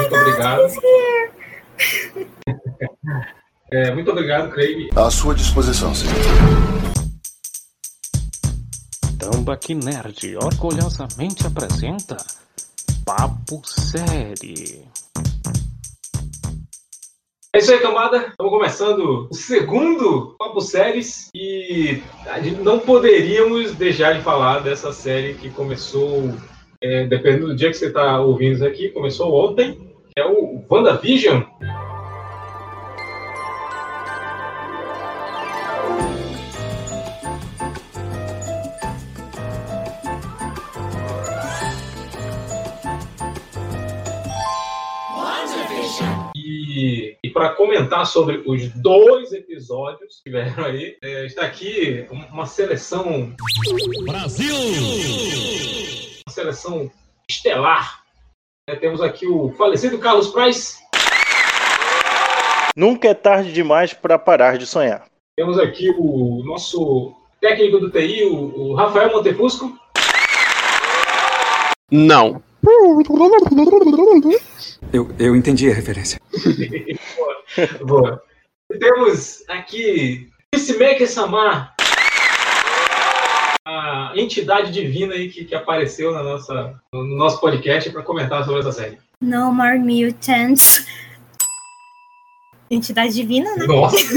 muito God, obrigado. é, muito obrigado, Craig. À sua disposição, senhor. Tambaqui Nerd orgulhosamente apresenta Papo Série. É isso aí, camada. Estamos começando o segundo Papo Séries e não poderíamos deixar de falar dessa série que começou, é, dependendo do dia que você está ouvindo isso aqui, começou ontem, que é o WandaVision. para comentar sobre os dois episódios que tiveram aí. É, está aqui uma seleção. Brasil! Uma seleção estelar. É, temos aqui o falecido Carlos Price. Nunca é tarde demais para parar de sonhar. Temos aqui o nosso técnico do TI, o, o Rafael Montefusco. Não. Eu, eu entendi a referência. boa, boa. Temos aqui Peacemaker Samar, a entidade divina aí que, que apareceu na nossa, no nosso podcast para comentar sobre essa série. No More Mutants. Entidade divina, né? Nossa!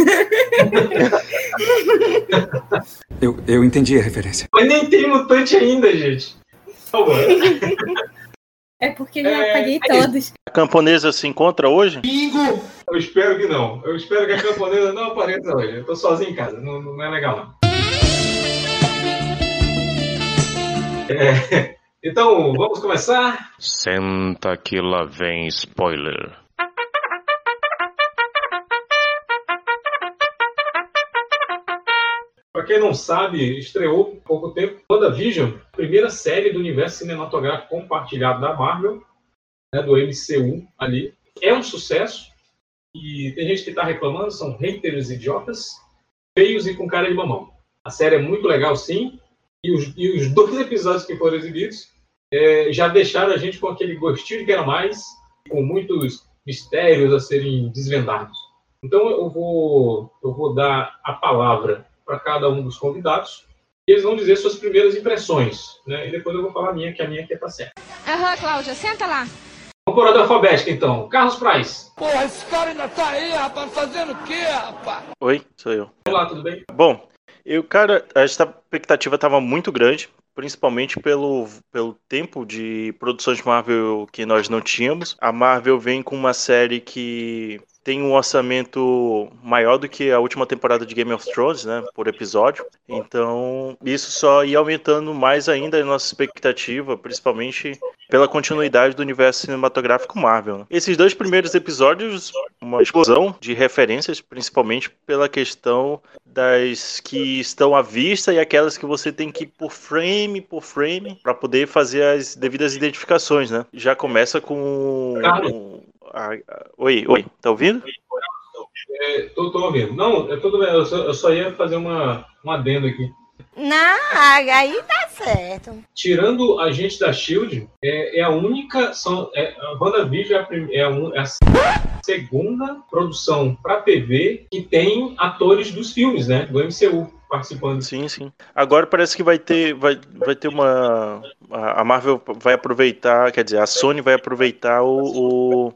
eu, eu entendi a referência. Mas nem tem mutante ainda, gente. Por favor. É porque já é, apaguei é todos. A camponesa se encontra hoje? Bingo! Eu espero que não. Eu espero que a camponesa não apareça hoje. Eu tô sozinho em casa. Não, não é legal, não. É, então, vamos começar? Senta que lá vem spoiler. Para quem não sabe, estreou há pouco tempo WandaVision, primeira série do universo cinematográfico compartilhado da Marvel, né, do MCU ali. É um sucesso e tem gente que está reclamando, são haters idiotas, feios e com cara de mamão. A série é muito legal, sim, e os, e os dois episódios que foram exibidos é, já deixaram a gente com aquele gostinho de quero mais, com muitos mistérios a serem desvendados. Então eu vou, eu vou dar a palavra para cada um dos convidados. E eles vão dizer suas primeiras impressões. Né? E depois eu vou falar a minha, que a minha aqui está certa. Aham, uhum, Cláudia, senta lá. Vamos por ordem alfabética, então. Carlos Price. Porra, esse cara ainda tá aí, rapaz, fazendo o quê, rapaz? Oi, sou eu. Olá, tudo bem? Bom, eu, cara, a expectativa estava muito grande, principalmente pelo, pelo tempo de produção de Marvel que nós não tínhamos. A Marvel vem com uma série que tem um orçamento maior do que a última temporada de Game of Thrones, né, por episódio. Então, isso só ia aumentando mais ainda a nossa expectativa, principalmente pela continuidade do universo cinematográfico Marvel. Né? Esses dois primeiros episódios, uma explosão de referências, principalmente pela questão das que estão à vista e aquelas que você tem que ir por frame por frame para poder fazer as devidas identificações, né? Já começa com ah, oi, oi, tá ouvindo? É, tô, tô ouvindo. Não, é tudo bem, eu só, eu só ia fazer uma, um adendo aqui. Não, aí tá certo. Tirando a gente da Shield, é, é a única. São, é, a WandaVision é a, é, a, é a segunda produção para TV que tem atores dos filmes, né? Do MCU participando. Sim, sim. Agora parece que vai ter, vai, vai ter uma. A Marvel vai aproveitar, quer dizer, a Sony vai aproveitar o, o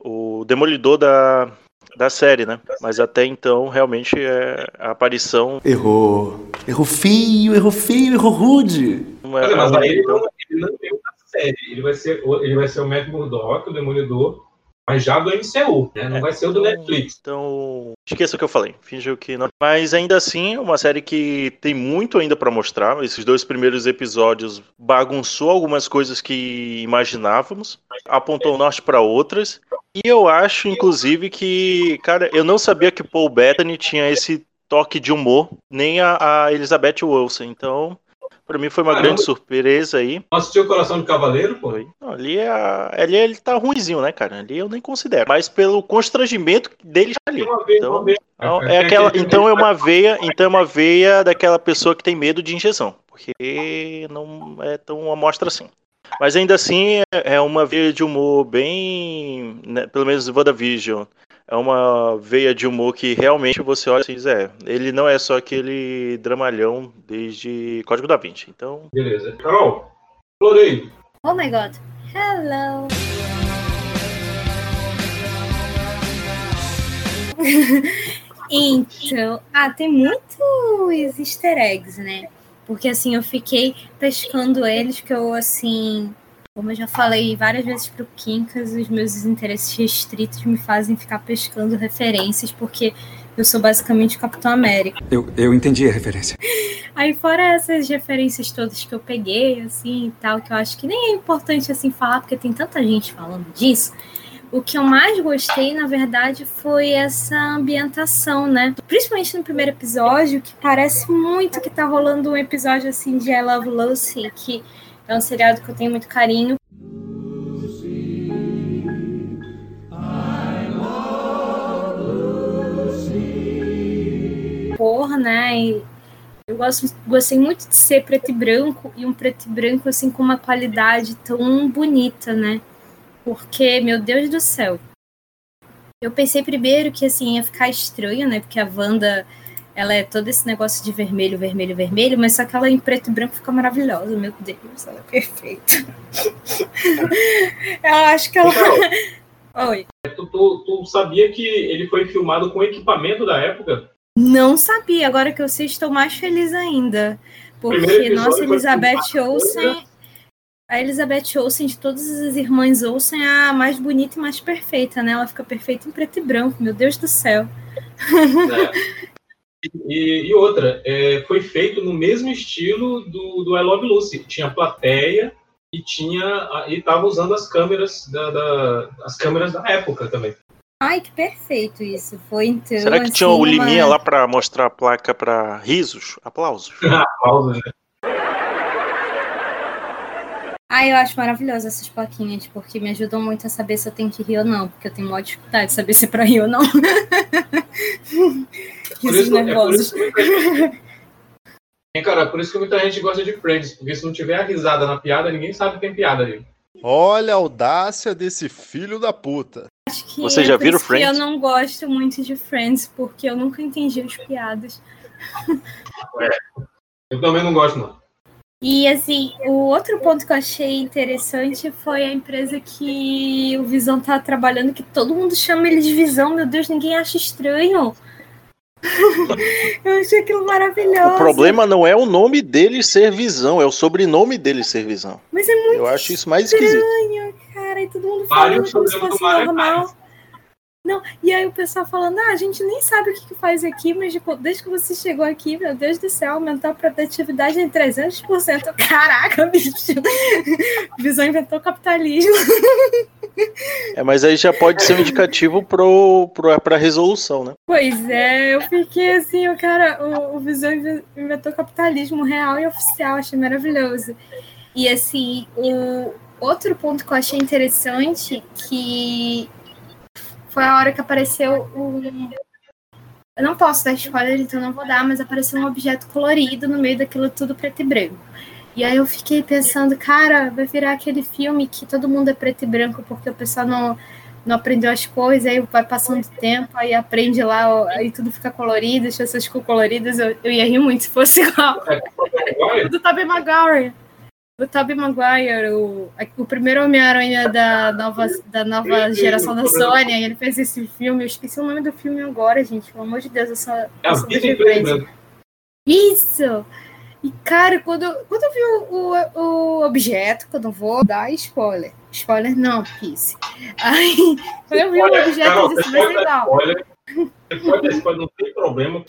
o Demolidor da, da série, né? Mas até então, realmente, é a aparição. Errou. Errou feio, errou feio, errou rude. Mas, mas aí ele não, ele não tem uma série. Ele vai ser, ele vai ser o Matt Murdock, o Demolidor, mas já do MCU, né? Não é, vai ser o do Netflix. Então, esqueça o que eu falei. Fingiu que não. Mas ainda assim, é uma série que tem muito ainda para mostrar. Esses dois primeiros episódios bagunçou algumas coisas que imaginávamos, apontou o norte para outras. E eu acho, inclusive, que, cara, eu não sabia que Paul Bettany tinha esse toque de humor, nem a, a Elizabeth Wilson. Então, para mim foi uma Caramba. grande surpresa aí. Assistiu o Coração do Cavaleiro, pô? Não, ali, é ali ele tá ruimzinho, né, cara? Ali eu nem considero. Mas pelo constrangimento dele ali. Então, então, é aquela, então é uma veia, então é uma veia daquela pessoa que tem medo de injeção, porque não é tão amostra assim. Mas ainda assim é uma veia de humor bem. né, pelo menos WandaVision. É uma veia de humor que realmente você olha e diz, é, ele não é só aquele dramalhão desde Código da Vinci. Então, Beleza. Carol, Florei. Oh my god. Hello. então, ah, tem muitos easter eggs, né? Porque assim, eu fiquei pescando eles, que eu assim, como eu já falei várias vezes pro Quincas, os meus interesses restritos me fazem ficar pescando referências, porque eu sou basicamente Capitão América. Eu, eu entendi a referência. Aí fora essas referências todas que eu peguei, assim, e tal, que eu acho que nem é importante, assim, falar, porque tem tanta gente falando disso, o que eu mais gostei, na verdade, foi essa ambientação, né? Principalmente no primeiro episódio, que parece muito que tá rolando um episódio, assim, de I Love Lucy, que é um seriado que eu tenho muito carinho. Porra, né? E eu gosto, gostei muito de ser preto e branco e um preto e branco assim com uma qualidade tão bonita, né? Porque, meu Deus do céu. Eu pensei primeiro que assim ia ficar estranho, né? Porque a Wanda, ela é todo esse negócio de vermelho, vermelho, vermelho, mas só que ela em preto e branco fica maravilhosa, meu Deus, ela é perfeita. eu acho que ela. Oi. Tu, tu, tu sabia que ele foi filmado com equipamento da época? Não sabia, agora que eu sei, estou mais feliz ainda. Porque, nossa, Elizabeth Olsen. A Elizabeth Olsen, de todas as irmãs Olsen, é a mais bonita e mais perfeita, né? Ela fica perfeita em preto e branco, meu Deus do céu. né? E, e outra, é, foi feito no mesmo estilo do, do I Love Lucy. Tinha plateia e tinha e tava usando as câmeras da, da- as câmeras da época também. Ai, que perfeito isso. Foi então. será que assim, tinha o uma- Liminha lá pra mostrar a placa pra risos? Aplausos. Pausa, né? Ai, eu acho maravilhoso essas plaquinhas, porque me ajudam muito a saber se eu tenho que rir ou não, porque eu tenho maior dificuldade de saber se é pra rir ou não. Por Risos isso, é nervosos. gente... Hein, cara, por isso que muita gente gosta de Friends, porque se não tiver a risada na piada, ninguém sabe que tem piada ali. Olha a audácia desse filho da puta. Acho que Vocês é já por viram isso que Eu Friends? não gosto muito de Friends, porque eu nunca entendi as piadas. Eu também não gosto, não. E assim, o outro ponto que eu achei interessante foi a empresa que o Visão tá trabalhando, que todo mundo chama ele de Visão, meu Deus, ninguém acha estranho. eu achei aquilo maravilhoso. O problema não é o nome dele ser visão, é o sobrenome dele ser visão. Mas é muito Eu acho isso mais esquisito. estranho, cara, e todo mundo Vários falando como se fosse normal. Não, e aí o pessoal falando, ah, a gente nem sabe o que, que faz aqui, mas tipo, desde que você chegou aqui, meu Deus do céu, aumentou a produtividade em 300%. Caraca, bicho! Visão inventou capitalismo. É, mas aí já pode ser um indicativo pro, pro, pra resolução, né? Pois é, eu fiquei assim, o cara, o, o Visão inve- inventou capitalismo real e oficial, achei maravilhoso. E assim, o outro ponto que eu achei interessante, que foi a hora que apareceu um. Eu não posso dar spoiler, então não vou dar, mas apareceu um objeto colorido no meio daquilo tudo preto e branco. E aí eu fiquei pensando, cara, vai virar aquele filme que todo mundo é preto e branco porque o pessoal não, não aprendeu as coisas, aí vai passando tempo, aí aprende lá, aí tudo fica colorido, as pessoas ficam coloridas, eu, eu ia rir muito se fosse igual. Olha, do Tobey Maguire. O Tobey Maguire, o, o primeiro Homem-Aranha da nova, da nova geração da Sony, ele fez esse filme, eu esqueci o nome do filme agora, gente, pelo amor de Deus, eu sou, é eu a sou vida das em preto e referências. branco. Isso! E, cara, quando, eu- quando eu vi o, o, o objeto, que eu não vou dar spoiler. Spoiler não, Kiss. Aí, quando eu vi o objeto, eu disse, vai ser igual. spoiler. Spoiler, não tem problema.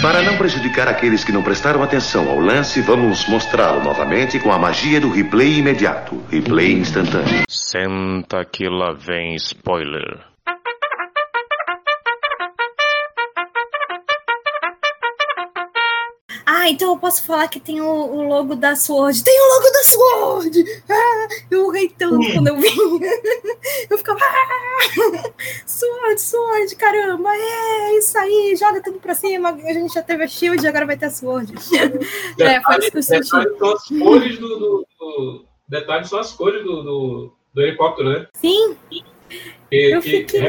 Para não prejudicar aqueles que não prestaram atenção ao lance, vamos mostrá-lo novamente com a magia do replay imediato, replay instantâneo. Senta que lá vem spoiler. Ah, então eu posso falar que tem o, o logo da Sword. Tem o logo da Sword! Ah, eu ri tanto quando eu vi. Eu ficava. Ah, Sword, Sword, caramba! É isso aí, joga tudo pra cima. A gente já teve a Shield, agora vai ter a Sword. É, foi isso que eu senti. Detalhe são as cores do, do, do, detalhe são as cores do, do, do helicóptero, né? Sim, Que, Eu que fiquei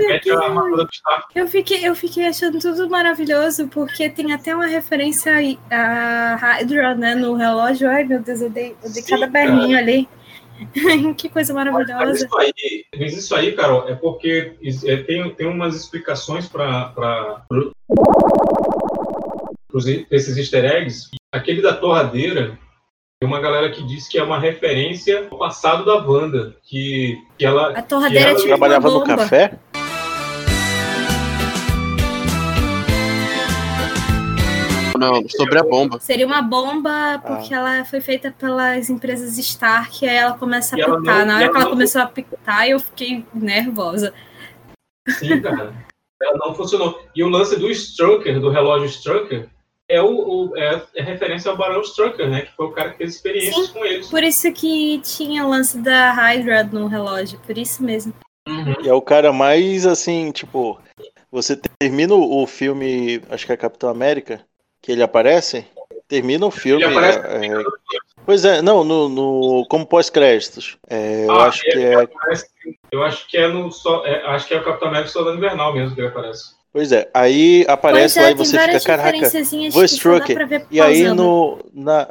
eu fiquei, eu fiquei achando tudo maravilhoso, porque tem até uma referência a Hydra, né, no relógio. Ai, meu Deus, eu dei, eu dei Sim, cada cara. berrinho ali. que coisa Mas maravilhosa. isso aí, mas isso aí, Carol, é porque é, tem, tem umas explicações para esses easter eggs. Aquele da torradeira, tem uma galera que diz que é uma referência ao passado da Wanda, que, que ela A torradeira ela é tipo uma Trabalhava no café? Não, sobre a bomba. Seria uma bomba porque ela foi feita pelas empresas Stark e aí ela começa E a ela pitar. não- Na e hora ela que ela não- começou a pitar, eu fiquei nervosa. Sim, cara. Ela não funcionou. E o lance do Strucker, do relógio Strucker, é, o, o- é, é referência ao Barão Strucker, né? Que foi o cara que fez experiências Sim. com eles. Por isso que tinha o lance da Hydra no relógio, por isso mesmo. Uhum. E é o cara mais assim, tipo, você termina o filme, acho que é Capitão América, que ele aparece, termina o filme. Ele aparece é, pois é, não, no, no- como pós-créditos. É, eu Ah, acho ele que é. aparece- eu acho que é no só, é, acho que é o Capitão América Soldado Invernal mesmo que ele aparece. Pois é, aí aparece é, lá e você fica, caraca. pra ver E aí no. Na,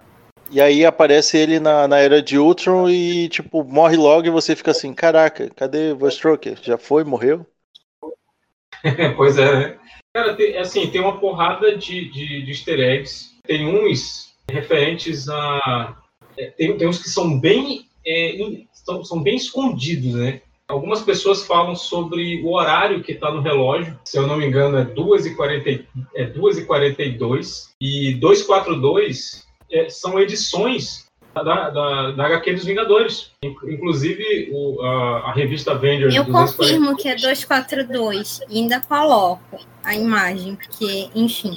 e aí aparece ele na, na era de Ultron e, tipo, morre logo e você fica assim, caraca, cadê Voice Já foi, morreu? pois é, né? Cara, tem, assim, tem uma porrada de, de, de easter eggs. Tem uns referentes a. é, Tem, tem uns que são bem. é, in- são, são bem escondidos, né? Algumas pessoas falam sobre o horário que está no relógio. Se eu não me engano, é 2h40 é 2h42. E 242 é, são edições da, da, da HQ dos Vingadores. In- Inclusive, o, a, a revista Avengers Eu 242. confirmo que é 242 e ainda coloco a imagem, porque, enfim.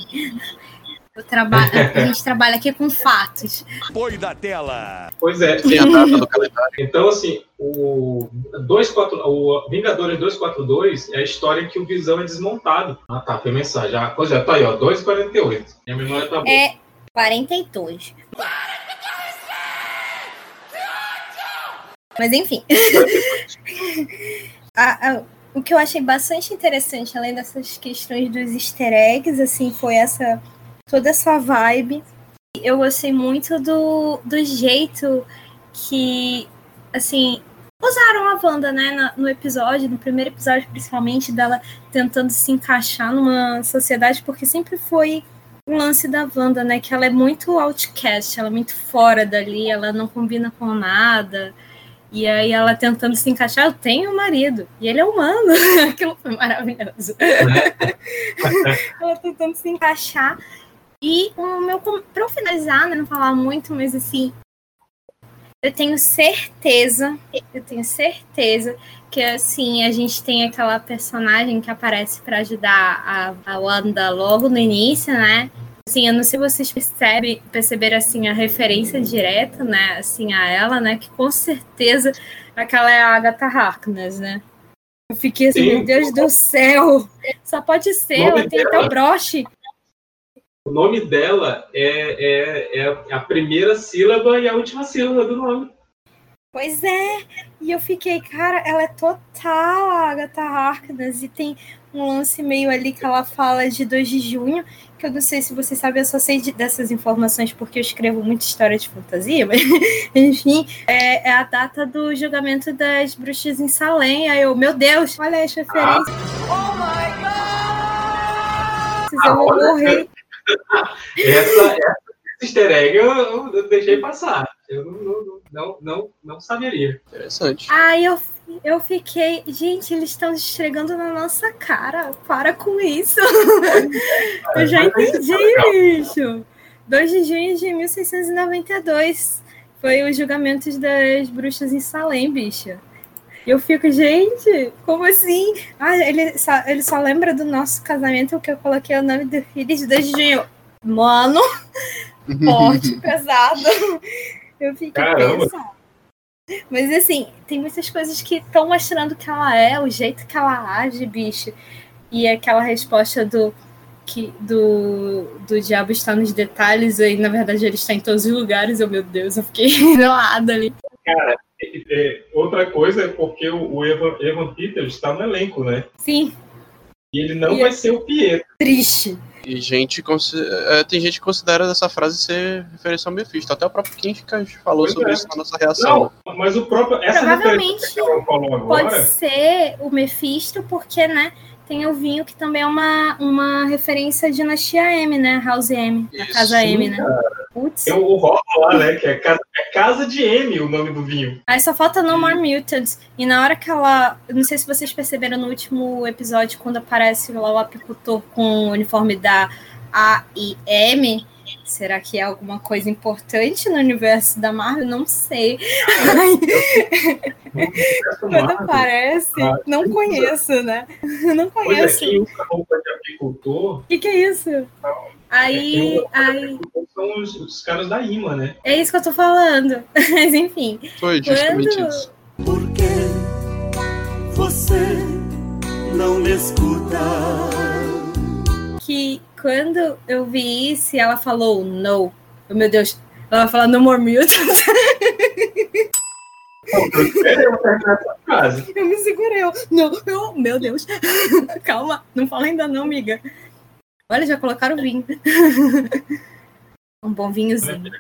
Eu traba- a gente trabalha aqui com fatos. Apoio da tela. Pois é. Tem a data do calendário. Então, assim, o, 24, o Vingadores 242 é a história que o Visão é desmontado. Ah, tá, foi mensagem. Ah, pois é, tá aí, ó, 2,48. Minha memória tá boa. É 42. Mas enfim. A- a- o que eu achei bastante interessante, além dessas questões dos easter eggs, assim, foi essa toda essa vibe. Eu gostei muito do, do jeito que, assim, usaram a Wanda, né, no episódio, no primeiro episódio, principalmente, dela tentando se encaixar numa sociedade, porque sempre foi um lance da Wanda, né? Que ela é muito outcast, ela é muito fora dali, ela não combina com nada. E aí ela tentando se encaixar, eu tenho um marido, e ele é humano. Aquilo foi maravilhoso. ela tentando se encaixar. E o meu pra eu finalizar, né, não falar muito, mas assim, eu tenho certeza, eu tenho certeza que assim, a gente tem aquela personagem que aparece para ajudar a, a Wanda logo no início, né? Assim, eu não sei se vocês percebem, perceberam assim a referência direta, né, assim a ela, né, que com certeza aquela é a Agatha Harkness, né? Eu fiquei assim, Sim. meu Deus do céu, só pode ser, ela tem até dela- o broche. O nome dela é, é, é a primeira sílaba e a última sílaba do nome. Pois é, e eu fiquei, cara, ela é total a Agatha Harkness e tem um lance meio ali que ela fala de 2 de junho, que eu não sei se vocês sabem, eu só sei de- dessas informações porque eu escrevo muita história de fantasia, mas enfim, é, é a data do julgamento das bruxas em Salem. Aí eu, meu Deus, olha as referências. Eu vou morrer. Essa, essa easter egg eu, eu deixei passar. Eu não, não, não, não, não saberia. Interessante. Aí eu, eu fiquei, gente, eles estão esfregando na nossa cara. Para com isso. eu já entendi, bicho. 2 de junho de 1692 foi os julgamentos das bruxas em Salem, bicho. E eu fico, gente, como assim? Ah, ele só, ele só lembra do nosso casamento que eu coloquei o nome do filho de 2 de junho. Mano, forte, pesado. Eu fiquei Caramba. pensando. Mas assim, tem muitas coisas que estão mostrando que ela é, o jeito que ela age, bicho. E aquela resposta do que do, do diabo está nos detalhes, e na verdade ele está em todos os lugares. Eu, meu Deus, eu fiquei gelada ali. Cara, é, outra coisa é porque o, o Evan, Evan Peters está no elenco, né? Sim, E ele não E vai é- ser o Pietro. triste. E gente é, tem gente que considera essa frase ser referência ao Mephisto. Até o próprio Kinkas falou Pois sobre é. isso na nossa reação. Não, mas o próprio. Essa Provavelmente referência que ela falou agora. Pode ser o Mephisto, porque, né, tem o vinho que também é uma, uma referência à dinastia M, né? House M, a Isso, casa M, né? Putz. Tem o rótulo lá, né? Que é casa, é casa de M o nome do vinho. Aí só falta No More Mutants. E na hora que ela. Eu não sei se vocês perceberam no último episódio, quando aparece lá o apicultor com o uniforme da A e M. Será que é alguma coisa importante no universo da Marvel? Não sei. Quando aparece, não conheço, né? Não é, conheço. quem usa roupa de apicultor O que, que é isso? quem Aí, de aí, são os, os caras da IMA, né? é isso que eu tô falando. Mas enfim, Foi justamente Quando- isso. Por que você não me escuta? que quando eu vi isso e ela falou no, oh, meu Deus, ela vai falar no more mutants, eu me segurei. Eu, não, eu, meu Deus, calma, não fala ainda não, amiga. Olha, já colocaram vinho. um bom vinhozinho.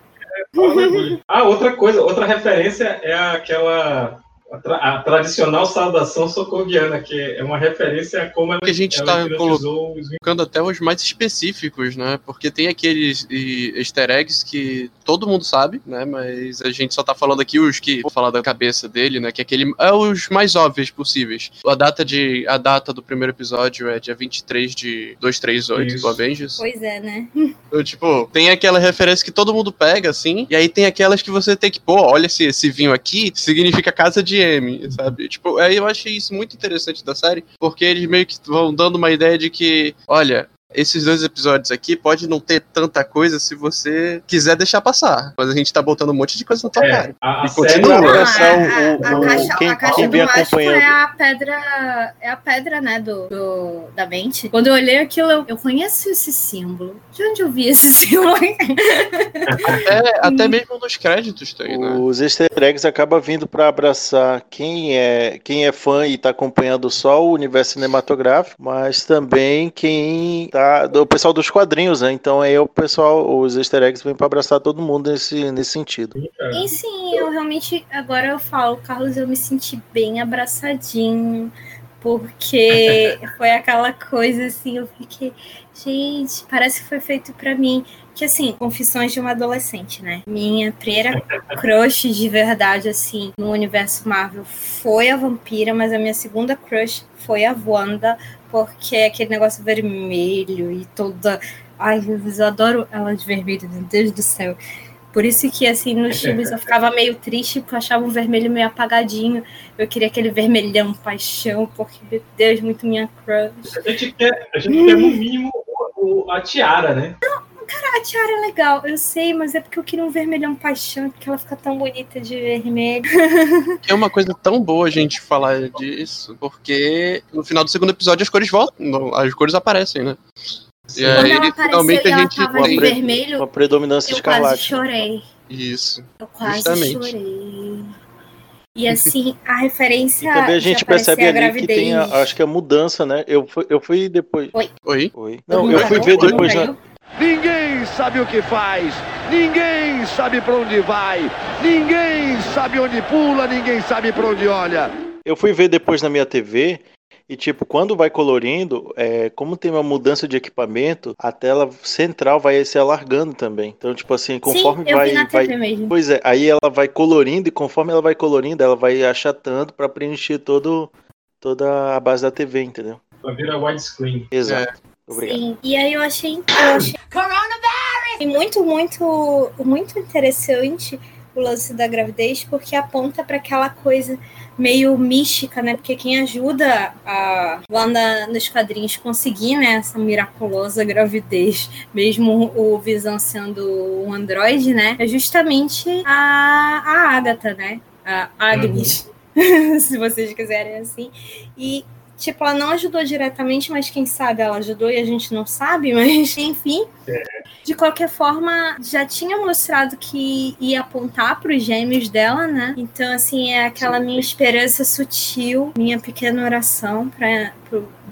Ah, outra coisa, outra referência é aquela a, tra- a tradicional saudação socorriana, que é uma referência a como ela, Que a gente ela tá hipnotizou os até os mais específicos, né? Porque tem aqueles e, easter eggs que todo mundo sabe, né? Mas a gente só tá falando aqui os que vou falar da cabeça dele, né? Que aquele é os mais óbvios possíveis. A data de a data do primeiro episódio é dia 23 de 238 Isso. do Avengers. Pois é, né? Então, tipo, tem aquela referência que todo mundo pega, assim, e aí tem aquelas que você tem que, pô, olha esse, esse vinho aqui, significa casa de M, sabe? Tipo, aí eu achei isso muito interessante da série, porque eles meio que vão dando uma ideia de que, olha. Esses dois episódios aqui pode não ter tanta coisa se você quiser deixar passar. Mas a gente tá botando um monte de coisa na tua É, cara. a, a E continua. Não, abraçar a, o- a- a caixa, quem- a caixa quem do vem mágico acompanhando. é a pedra, é a pedra, né, do, do- da mente. Quando eu olhei aquilo, eu, eu conheço esse símbolo. De onde eu vi esse símbolo? Até, até mesmo nos créditos tem, né? Os easter eggs acabam vindo para abraçar quem é, quem é fã e está acompanhando só o universo cinematográfico, mas também quem tá. O pessoal dos quadrinhos, né? Então aí o pessoal, os easter eggs vêm para abraçar todo mundo nesse, nesse sentido. E sim, eu realmente, agora eu falo, Carlos, eu me senti bem abraçadinho, porque foi aquela coisa assim, eu fiquei, gente, parece que foi feito pra mim. Que assim, confissões de uma adolescente, né? Minha primeira crush de verdade, assim, no universo Marvel foi a vampira, mas a minha segunda crush foi a Wanda, porque é aquele negócio vermelho e toda. Ai, eu adoro ela de vermelho, meu Deus do céu. Por isso que, assim, nos filmes eu ficava meio triste, porque eu achava um vermelho meio apagadinho. Eu queria aquele vermelhão paixão, porque, meu Deus, muito minha crush. A gente quer, a gente quer no mínimo a tiara, né? Cara, a tiara é legal, eu sei, mas é porque eu queria um vermelhão paixão, porque ela fica tão bonita de vermelho. É uma coisa tão boa a gente falar disso, porque no final do segundo episódio as cores voltam, as cores aparecem, né? E Quando aí, ela apareceu finalmente e a ela gente tava de vermelho, Uma predominância eu quase chorei. isso. Eu quase Justamente. chorei. E assim, a referência. E também a gente percebe a ali que tem, a, gravidez- acho que a mudança, né? Eu fui, eu fui depois. Oi? Oi. Todo Não, eu fui ver depois. parou? Na, Ninguém sabe o que faz, ninguém sabe pra onde vai, ninguém sabe onde pula, ninguém sabe pra onde olha. eu fui ver depois na minha TV. E, tipo, quando vai colorindo, é, como tem uma mudança de equipamento, a tela central vai se alargando também. Então, tipo assim, conforme Sim, eu vai. vi na vai mesmo. Pois é, aí ela vai colorindo e conforme ela vai colorindo, ela vai achatando pra preencher todo, toda a base da TV, entendeu? Ela vira widescreen. Exato. Obrigado. Sim, e aí eu achei, eu achei muito, muito, muito interessante o lance da gravidez, porque aponta para aquela coisa meio mística, né? Porque quem ajuda a Wanda nos quadrinhos conseguir né, essa miraculosa gravidez, mesmo o Visão sendo um androide, né? É justamente a, a Agatha, né? A Agnes, se vocês quiserem assim. E Tipo, ela não ajudou diretamente, mas quem sabe ela ajudou e a gente não sabe, mas enfim. De qualquer forma, já tinha mostrado que ia apontar para os gêmeos dela, né? Então, assim, é aquela minha esperança sutil, minha pequena oração para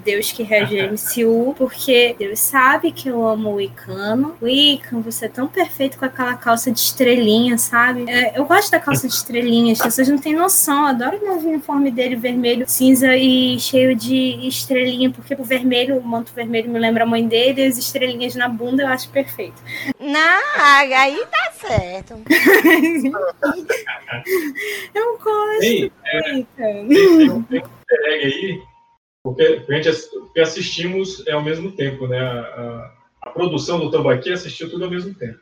Deus que rege a MCU, porque Deus sabe que eu amo o Icano. O Icano, você é tão perfeito com aquela calça de estrelinha, sabe? É, eu gosto da calça de estrelinha, as pessoas não têm noção. Eu adoro o novo uniforme dele, vermelho, cinza e cheio de estrelinha, porque o vermelho, o manto vermelho me lembra a mãe dele, e as estrelinhas na bunda eu acho perfeito. Não, aí tá certo. eu gosto. Tem, é, tem, tem tem um easter egg aí, porque a gente porque assistimos é, ao mesmo tempo, né? A, a- a produção do Tambaqui assistiu tudo ao mesmo tempo.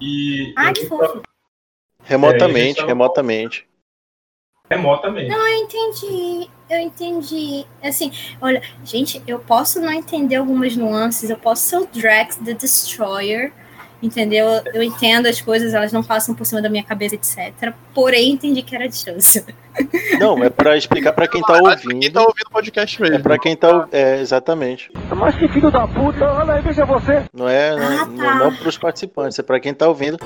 E e que fofo. tá Remotamente, tava- remotamente. remotamente. Não, eu entendi, eu entendi. Assim, olha, gente, eu posso não entender algumas nuances, eu posso ser o Drax the Destroyer, entendeu? Eu entendo as coisas, elas não passam por cima da minha cabeça, etc. Porém, entendi que era a distância. Não, é pra explicar pra quem tá Quem ouvindo. tá ouvindo o podcast mesmo. É pra quem tá. É, exatamente. Mas que filho da puta, olha aí, veja você. Não é, não, Ah, tá. não, não pros participantes, é pra quem tá ouvindo.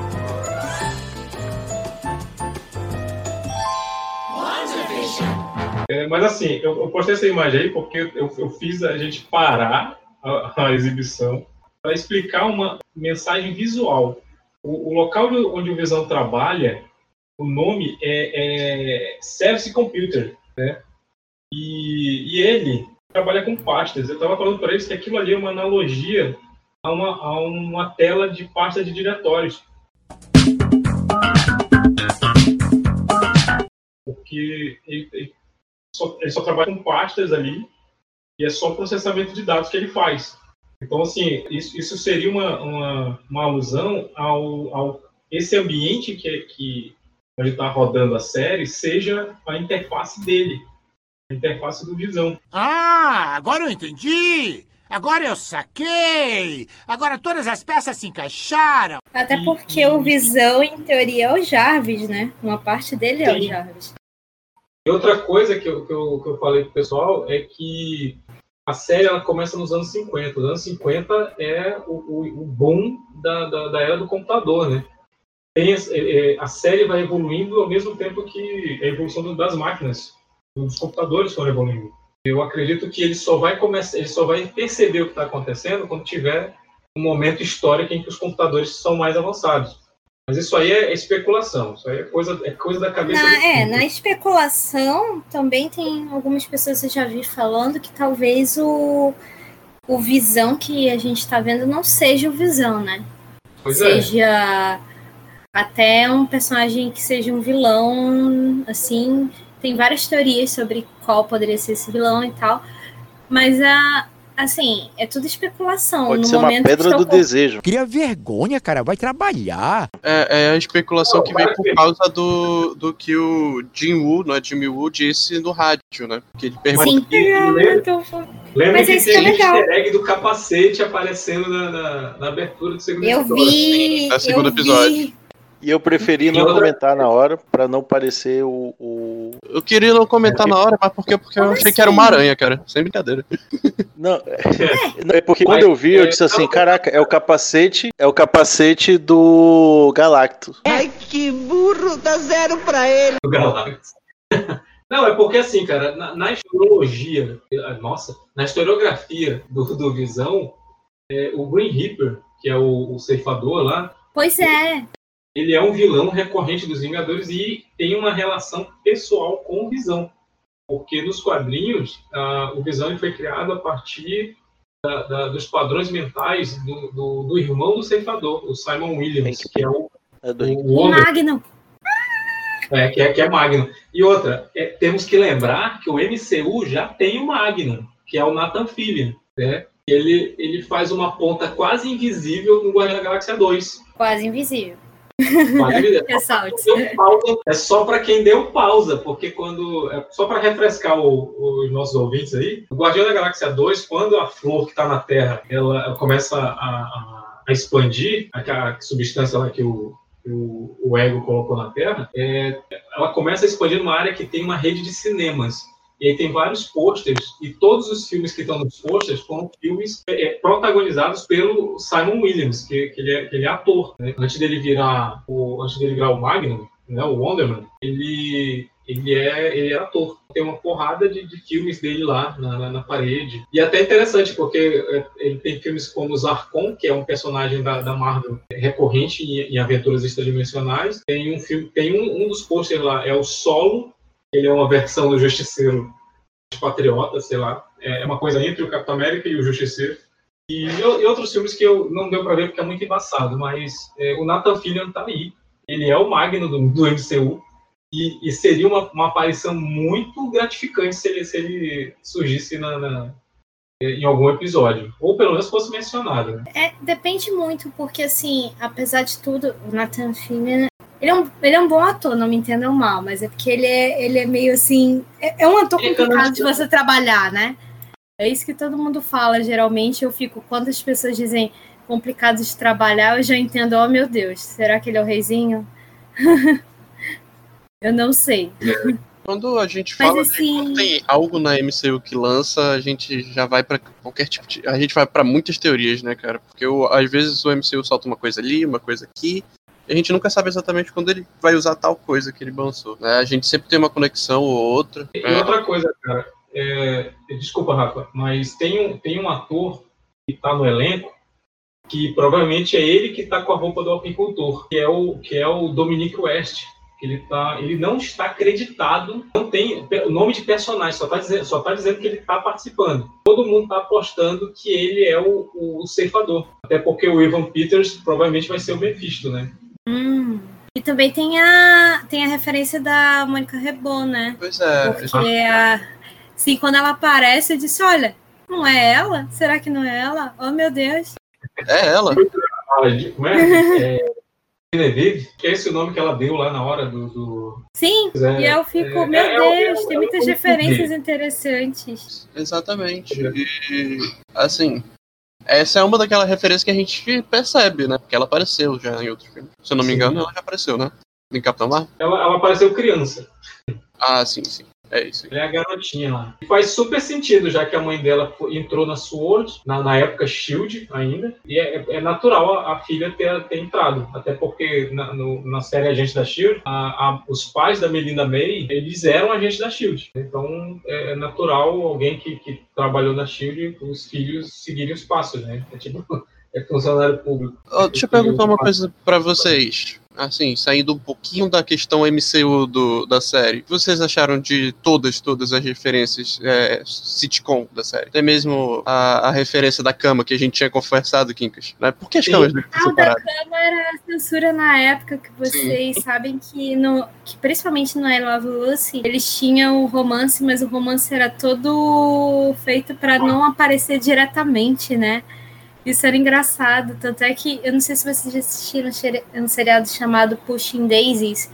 É, mas assim, eu, eu postei essa imagem aí porque eu, eu fiz a gente parar a, a exibição para explicar uma mensagem visual. O, o local de- onde o Visão trabalha, o nome é, é Service Computer, né? E, e ele trabalha com pastas. Eu estava falando para eles que aquilo ali é uma analogia a uma, a uma tela de pasta de diretórios. Porque ele, ele só, ele só trabalha com pastas ali e é só processamento de dados que ele faz. Então, assim, isso, isso seria uma, uma, uma alusão ao, ao esse ambiente que, que onde está rodando a série seja a interface dele, a interface do Visão. Ah, agora eu entendi! Agora eu saquei! Agora todas as peças se encaixaram! Até porque o Visão, em teoria, é o Jarvis, né? Uma parte dele é o Sim. Jarvis. E outra coisa que eu, que eu, que eu falei pro pessoal é que a série ela começa nos anos 50. Os anos 50 é o, o, o boom da, da, da era do computador, né? Tem, é, é, a série vai evoluindo ao mesmo tempo que a evolução das máquinas, dos computadores foram evoluindo. Eu acredito que ele só vai começar, ele só vai perceber o que está acontecendo quando tiver um momento histórico em que os computadores são mais avançados. Mas isso aí é especulação, isso aí é coisa, é coisa da cabeça Na, é, na especulação, também tem algumas pessoas que eu já vi falando que talvez o, o Visão que a gente tá vendo não seja o Visão, né? Pois é. seja até um personagem que seja um vilão, assim. Tem várias teorias sobre qual poderia ser esse vilão e tal. Mas a. Assim, é tudo especulação. Pode no ser uma momento que pedra do ocor- desejo. Cria vergonha, cara, vai trabalhar! É, é a especulação que vem por causa do, do que o Jim Woo, não é Jimmy Woo, disse no rádio, né? Que ele pergunta Sim, lembra- então, Lembra Mas que é isso tem que é legal. easter egg do capacete aparecendo na, na, na abertura do segundo eu episódio. vi. É segundo eu vi. episódio. E eu preferi não comentar na hora, pra não parecer o. o... Eu queria não comentar na hora, mas por quê? Porque eu achei que era uma assim? aranha, cara. Sem brincadeira. Não, é, não, é porque quando eu vi, eu disse assim, caraca, é o capacete, é o capacete do Galactus. Ai, que burro, dá zero pra ele. do Galactus. Não, é porque assim, cara, na, na historiologia, eh, nossa, na historiografia do, do Visão, é, o Green Reaper, que é o, o ceifador lá, Pois é. Ele é um vilão recorrente dos Vingadores e tem uma relação pessoal com o Visão. Porque nos quadrinhos, o Visão foi criado a partir da- da- dos padrões mentais do, do- do irmão do ceifador, o Simon Williams, que é o, É do o Magnum. É, que é, que é Magnum. E outra, é, temos que lembrar que o MCU já tem o Magnum, que é o Nathan Fillion, né? Ele, ele faz uma ponta quase invisível no Guardião da Galáxia 2. Quase invisível. Deu pausa, É só para quem deu pausa, porque quando. É só para refrescar o- os nossos ouvintes aí, o Guardião da Galáxia 2, quando a flor que está na Terra ela, começa a, a- a expandir, aquela substância lá que o, o, o ego colocou na Terra, é, ela começa a expandir numa área que tem uma rede de cinemas. E aí tem vários posters, e todos os filmes que estão nos posters foram filmes é, protagonizados pelo Simon Williams, que, que, ele, é, que ele é ator. Né? Antes dele virar o, antes dele virar o Magnum, né, o Wonderman, ele, ele, é, ele é ator. Tem uma porrada de, de filmes dele lá na, na, na, parede. E é até interessante, porque é, ele tem filmes como Zarkon, que é um personagem da, da Marvel recorrente em, em aventuras extradimensionais. Tem um filme, tem um, um dos posters lá, é o Solo, ele é uma versão do Justiceiro patriota, sei lá. É uma coisa entre o Capitão América e o Justiceiro. E, e outros filmes que eu não deu para ver porque é muito embaçado, mas é, o Nathan Fillion tá aí. Ele é o Magno do, do MCU. E, e seria uma, uma, aparição muito gratificante se ele, se ele surgisse na, na, em algum episódio. Ou pelo menos fosse mencionado. Né? É, depende muito, porque assim, apesar de tudo, o Nathan Fillion ele é, um, ele é um bom ator, não me entendam mal, mas é porque ele é, ele é meio assim. É, é um ator complicado de você trabalhar, né? É isso que todo mundo fala, geralmente. Eu fico, quando as pessoas dizem complicado de trabalhar, eu já entendo, oh meu Deus, será que ele é o reizinho? eu não sei. Quando a gente fala Mas, assim... quando tem algo na MCU que lança, a gente já vai para qualquer tipo de. A gente vai para muitas teorias, né, cara? Porque eu, às vezes o MCU solta uma coisa ali, uma coisa aqui, a gente nunca sabe exatamente quando ele vai usar tal coisa que ele lançou. Né? A gente sempre tem uma conexão ou outra. E é. outra coisa, cara. É... Desculpa, Rafa, mas tem um, tem um ator que está no elenco que provavelmente é ele que está com a roupa do apicultor, que é o, que é o Dominic West. Ele, tá, ele não está acreditado, não tem o nome de personagem, só está dizendo, tá dizendo que ele está participando. Todo mundo está apostando que ele é o, o ceifador. Até porque o Ivan Peters provavelmente vai ser o Mephisto, né? Hum. E também tem a, tem a referência da Mônica Rebon, né? Pois é. Porque a, sim, quando ela aparece, eu disse, olha, não é ela? Será que não é ela? Oh, meu Deus. É ela. Como é? é Genevieve, que é esse o nome que ela deu lá na hora do. do... Sim, é, e eu fico, é, meu é, Deus, tem muitas referências interessantes. Exatamente. E, assim, essa é uma daquelas referências que a gente percebe, né? Porque ela apareceu já em outro filme. Se eu não me engano, ela já apareceu, né? Em Capitão Marvel. Ela, ela apareceu criança. Ah, sim, sim. É isso. Ela é a garotinha lá. E faz super sentido, já que a mãe dela entrou na SWORD, na, na época SHIELD ainda, e é, é natural a, a, filha ter, ter entrado. Até porque na, no, na série Agente da SHIELD, a, a, os pais da Melinda May, eles eram agentes da SHIELD. Então é, é natural alguém que, que trabalhou na SHIELD, os filhos seguirem os passos, né? É tipo... É funcionário público. Oh, deixa eu perguntar uma coisa para vocês assim, saindo um pouquinho da questão MCU do, da série, o que vocês acharam de todas, todas as referências é, sitcom da série? Até mesmo a, a, referência da cama que a gente tinha conversado, Kinkas. Né? Por que as camas não ah, da cama era a censura na época que vocês Sim. sabem que, no, que principalmente no I Love Lucy, eles tinham o romance, mas o romance era todo feito para não aparecer diretamente, né? Isso era engraçado, tanto é que eu não sei se vocês já assistiram um seriado chamado Pushing Daisies,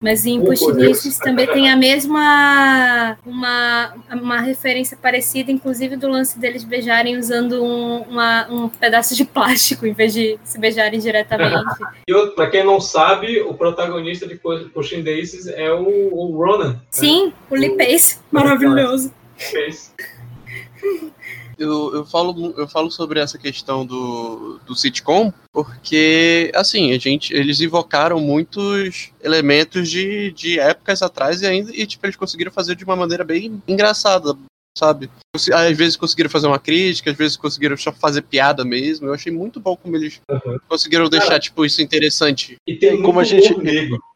mas em Pushing Daisies também tem a mesma uma, uma referência parecida, inclusive do lance deles beijarem usando um, uma, um pedaço de plástico em vez de se beijarem diretamente. e para quem não sabe, o protagonista de Pushing Daisies é o, o Ronan. Né? Sim, né? o Lee Pace, maravilhoso. Pace eu, eu, falo, eu falo sobre essa questão do, do sitcom porque, assim, a gente, eles invocaram muitos elementos de, de épocas atrás e ainda, e, tipo, eles conseguiram fazer de uma maneira bem engraçada, sabe? Às vezes conseguiram fazer uma crítica, às vezes conseguiram só fazer piada mesmo. Eu achei muito bom como eles uhum. conseguiram deixar, Cara, tipo, isso interessante. E, tem como a gente,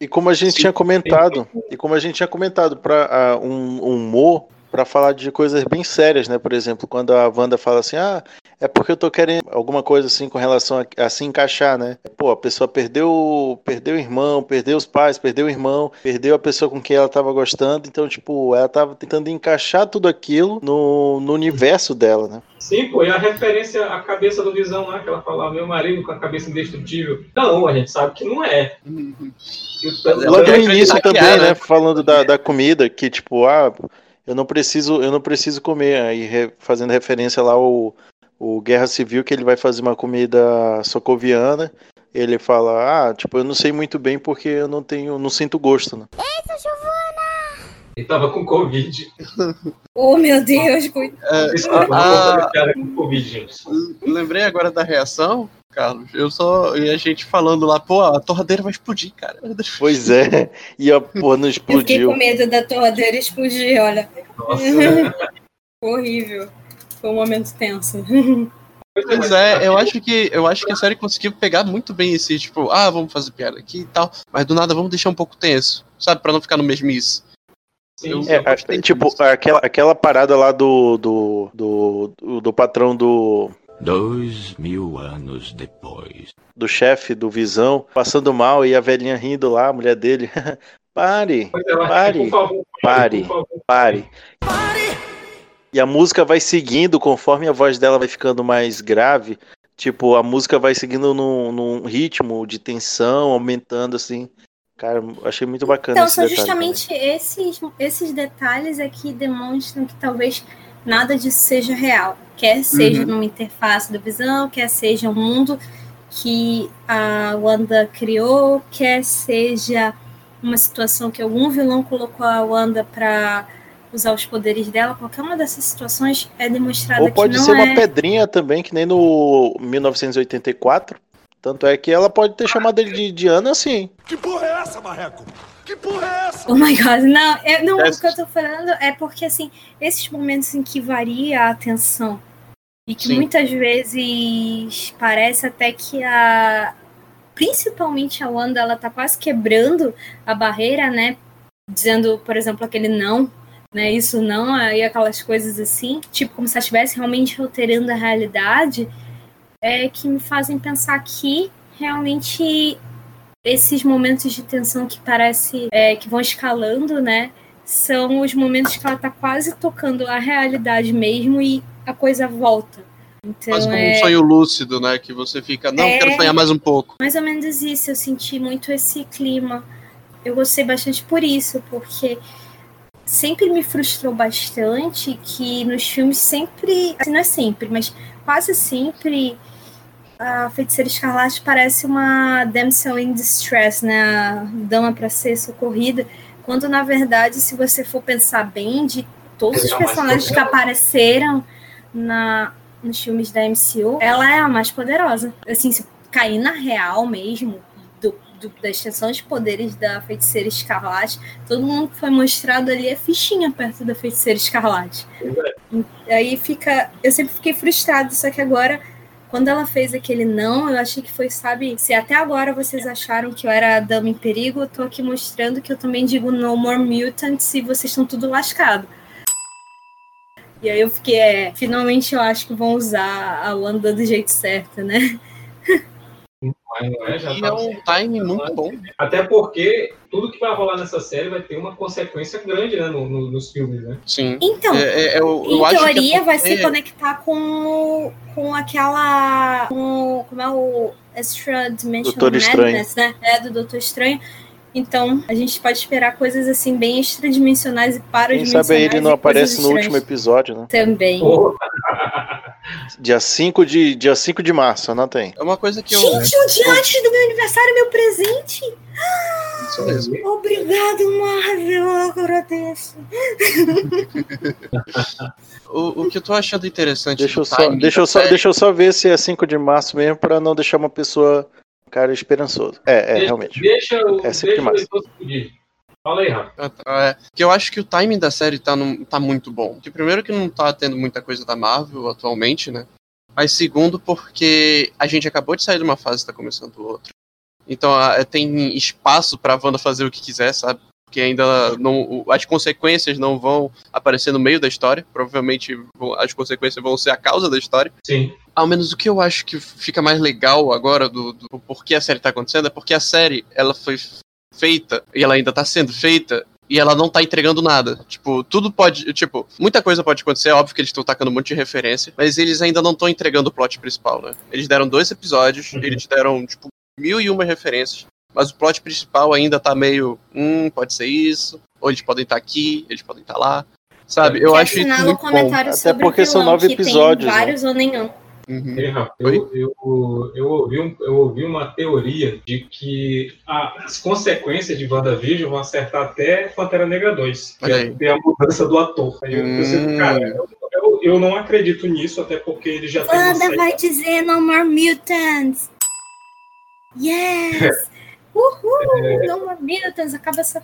e, como a gente Sim, tinha comentado, e como a gente tinha comentado, para uh, um, um humor para falar de coisas bem sérias, né? Por exemplo, quando a Wanda fala assim, ah, é porque eu tô querendo alguma coisa assim com relação a, a se encaixar, né? Pô, a pessoa perdeu, perdeu o irmão, perdeu os pais, perdeu o irmão, perdeu a pessoa com quem ela tava gostando, então, tipo, ela tava tentando encaixar tudo aquilo no, no universo dela, né? Sim, pô, e a referência à cabeça do Visão lá, que ela falava, meu marido com a cabeça indestrutível. Não, a gente sabe que não é. Logo no início também, né? né? Falando da, da comida, que tipo, ah, eu não preciso, eu não preciso comer. Aí re, fazendo referência lá ao, o Guerra Civil, que ele vai fazer uma comida socoviana. Ele fala, ah, tipo, eu não sei muito bem porque eu não tenho, não sinto gosto, né? Eita, Giovana! Ele tava com Covid. Oh, meu Deus, coitado. É, a- fazer piada com Covid, gente. lembrei agora da reação, Carlos. Eu só. E a gente falando lá, pô, a torradeira vai explodir, cara. Pois é. E a porra não Eu fiquei explodiu. com medo da torradeira explodir, olha. Nossa. Horrível. Foi um momento tenso. Pois é, eu acho que eu acho que a série conseguiu pegar muito bem esse, tipo, ah, vamos fazer piada aqui e tal, mas do nada vamos deixar um pouco tenso, sabe, Pra não ficar no mesmice. Sim, Eu- É, a- gostei tipo, aquela, aquela parada lá do, do, do, do, do patrão do, Dois mil anos depois. do chefe do Visão passando mal e a velhinha rindo lá, a mulher dele. pare, ela- pare, pare, favor. pare. E a música vai seguindo conforme a voz dela vai ficando mais grave. Tipo, a música vai seguindo num, num ritmo de tensão, aumentando assim. Cara, achei muito bacana Então, esse são justamente esses, esses detalhes é que demonstram que talvez nada disso seja real. Quer seja Uhum. numa interface do Visão, quer seja um mundo que a Wanda criou, quer seja uma situação que algum vilão colocou a Wanda para usar os poderes dela, qualquer uma dessas situações é demonstrada Ou pode ser é... uma pedrinha também, que nem no 1984. Tanto é que ela pode ter chamado ele de, de Ana assim. Que porra é essa, Marreco? Que porra é essa? Oh my god, não, é, não, Essa- o que eu tô falando é porque, assim, esses momentos em que varia a atenção e que Sim. muitas vezes parece até que a. Principalmente a Wanda, ela tá quase quebrando a barreira, né? Dizendo, por exemplo, aquele não, né? Isso não, aí aquelas coisas assim, tipo, como se ela estivesse realmente alterando a realidade, é que me fazem pensar que realmente esses momentos de tensão que parece é, que vão escalando, né? São os momentos que ela tá quase tocando a realidade mesmo e a coisa volta. Então Quase como é um sonho lúcido, né, que você fica, não, É. quero sonhar mais um pouco. mais ou menos isso. Eu senti muito esse clima. Eu gostei bastante por isso, porque sempre me frustrou bastante que nos filmes sempre, assim, não é sempre, mas quase sempre a Feiticeira Escarlate parece uma damsel in distress, né? A dama para ser socorrida, quando na verdade, se você for pensar bem, de todos os personagens que apareceram na, nos filmes da MCU, ela é a mais poderosa. Assim, se cair na real mesmo, do, do- da extensão de poderes da Feiticeira Escarlate, todo mundo que foi mostrado ali é fichinha perto da Feiticeira Escarlate. Aí fica. Eu sempre fiquei frustrada, só que agora, quando ela fez aquele não, eu achei que foi, sabe, se até agora vocês acharam que eu era a dama em perigo, eu tô aqui mostrando que eu também digo no more mutants e vocês estão tudo lascado. E aí eu fiquei, é, finalmente eu acho que vão usar a Wanda do jeito certo, né? É, já E tá é um time muito bom. Até porque tudo que vai rolar nessa série vai ter uma consequência grande né, no- no- nos filmes, né? Sim. Então, É, é, eu, eu em acho que é teoria vai se conectar com, com aquela. Com, como é o Extra Doutor Estranho. Madness, né? É, do Doutor Estranho. Então, a gente pode esperar coisas assim bem extradimensionais e Quem paradimensionais. sabe ele não aparece no último episódio, né? Também. Dia 5 de, dia 5 de março, anota aí. É uma coisa que eu. Gente, um dia antes do meu aniversário, meu presente! Isso mesmo. Obrigado, Marvel, eu agradeço. O, o que eu tô achando interessante. Deixa eu só, deixa eu só, série- deixa eu só ver se é 5 de março mesmo, pra não deixar uma pessoa, cara esperançoso. É, é, deixa, realmente. Deixa o, É sempre deixa massa. pedir. Fala aí, Rafa. Ah, tá, é. Que eu acho que o timing da série tá, num- tá muito bom. Que primeiro que não tá tendo muita coisa da Marvel atualmente, né? Mas segundo porque a gente acabou de sair de uma fase e tá começando outra. Então a- tem espaço pra Wanda fazer o que quiser, sabe? Porque ainda não, as consequências não vão aparecer no meio da história. Provavelmente as consequências vão ser a causa da história. Sim. Ao menos o que eu acho que fica mais legal agora do, do porquê a série tá acontecendo é porque a série ela foi feita e ela ainda tá sendo feita e ela não tá entregando nada. Tipo, tudo pode. Tipo, muita coisa pode acontecer, é óbvio que eles estão tacando um monte de referência, mas eles ainda não estão entregando o plot principal, né? Eles deram dois episódios, eles deram, tipo, mil e uma referências, mas o plot principal ainda tá meio. Hum, pode ser isso, ou eles podem estar aqui, eles podem estar lá. Sabe? Eu Que acho isso o muito bom. Até porque o são nove que episódios, Tem vários ou nenhum. Uhum. Ei, Rafa, eu, eu, eu, ouvi um- eu ouvi uma teoria de que a- as consequências de WandaVision vão acertar até Pantera Negra 2, que é aí. ter a mudança do ator. Aí eu pensei, Hum. cara, eu, eu, eu não acredito nisso, até porque ele já tem uma Wanda vai dizer No More Mutants. Yes! Uhul! No More Mutants, acaba essa.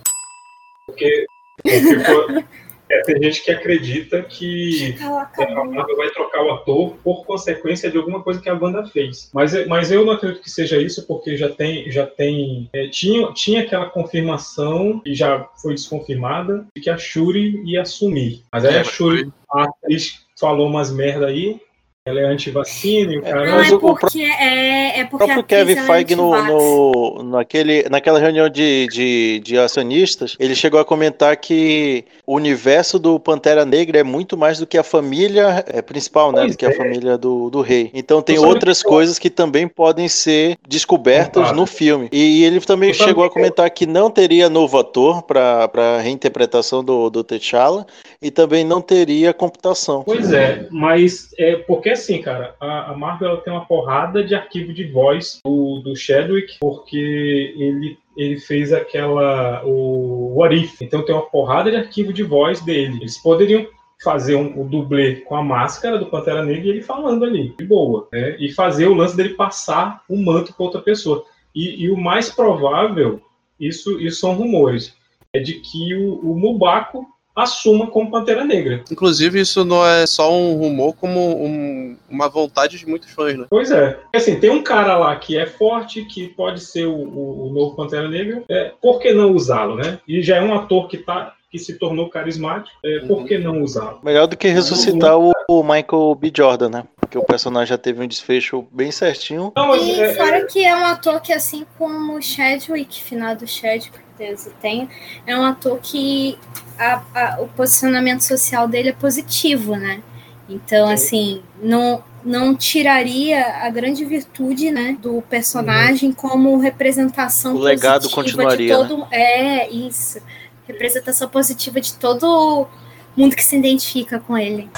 Porque, porque, pô, é, tem gente que acredita que Ela a. Marvel vai trocar o ator por consequência de alguma coisa que a Wanda fez. Mas, mas eu não acredito que seja isso, porque já tem. Já tem é, tinha, tinha aquela confirmação, e já foi desconfirmada, de que a Shuri ia assumir. Mas aí É, a Shuri, a atriz, falou umas merda aí. Ela é anti-vacina e o cara. Não, é porque é, é O porque próprio a atriz, Kevin é Feige, no, anti-vax. no- naquele, naquela reunião de, de, de acionistas, ele chegou a comentar que o universo do Pantera Negra é muito mais do que a família é, principal, né? Pois Do que a é. família do, do rei. Então tem outras que- coisas que também podem ser descobertas Contadas. no filme. E ele também Eu chegou a que- comentar que não teria novo ator para a reinterpretação do, do T'Challa e também não teria computação. Pois é, mas é porque assim, cara, a, a Marvel tem uma porrada de arquivo de voz do, do Chadwick, porque ele, ele fez aquela. o What If. Então tem uma porrada de arquivo de voz dele. Eles poderiam fazer um, o dublê com a máscara do Pantera Negra e ele falando ali, de boa, né? E fazer o lance dele passar o manto para outra pessoa. E, e o mais provável, isso, isso são rumores, é de que o, o Mubaco assuma como Pantera Negra. Inclusive, isso não é só um rumor, como um- uma vontade de muitos fãs, né? Pois é. Assim, tem um cara lá que é forte, que pode ser o, o- o novo Pantera Negra. É, por que não usá-lo, né? E já é um ator que, tá, que se tornou carismático. É, por que não usá-lo? Melhor do que ressuscitar o, o Michael B. Jordan, né? Porque o personagem já teve um desfecho bem certinho. Não, mas, E é, fora que é um ator que, assim como o Chadwick, finado Chadwick, que Deus o tenha, é um ator que a- a- o posicionamento social dele é positivo, né? Então, assim, não, não tiraria a grande virtude né, do personagem como representação O legado positiva continuaria, de todo É, isso. Representação positiva de todo mundo que se identifica com ele.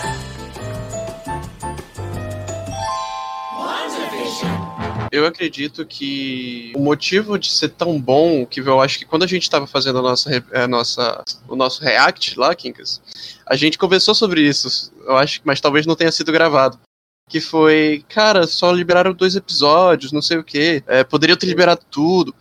Eu acredito que o motivo de ser tão bom, que eu acho que quando a gente estava fazendo a nossa, a nossa, o nosso react lá, Kinkas, a gente conversou sobre isso, eu acho, mas talvez não tenha sido gravado. Que foi, cara, só liberaram dois episódios, não sei o quê, é, ter liberado tudo.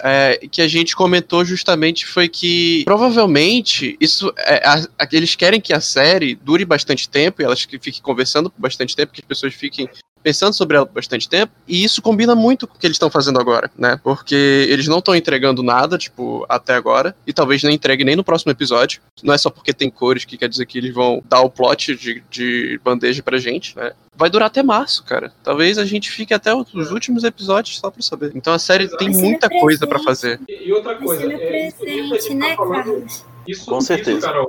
É, que a gente comentou justamente foi que provavelmente isso é, a- a- eles querem que a série dure bastante tempo e elas que fiquem conversando por bastante tempo, que as pessoas fiquem pensando sobre ela por bastante tempo, e isso combina muito com o que eles estão fazendo agora, né? Porque eles não estão entregando nada, tipo, até agora, e talvez não entreguem nem no próximo episódio. Não é só porque tem cores que quer dizer que eles vão dar o plot de, de bandeja pra gente, né? Vai durar até março, cara. Talvez a gente fique até os últimos episódios só pra saber. Então a série tem Vai ser muita coisa pra presente. fazer. E e outra coisa, no é, a gente presente, tá né, falando- Carlos? Isso, Com certeza. Isso, Carol,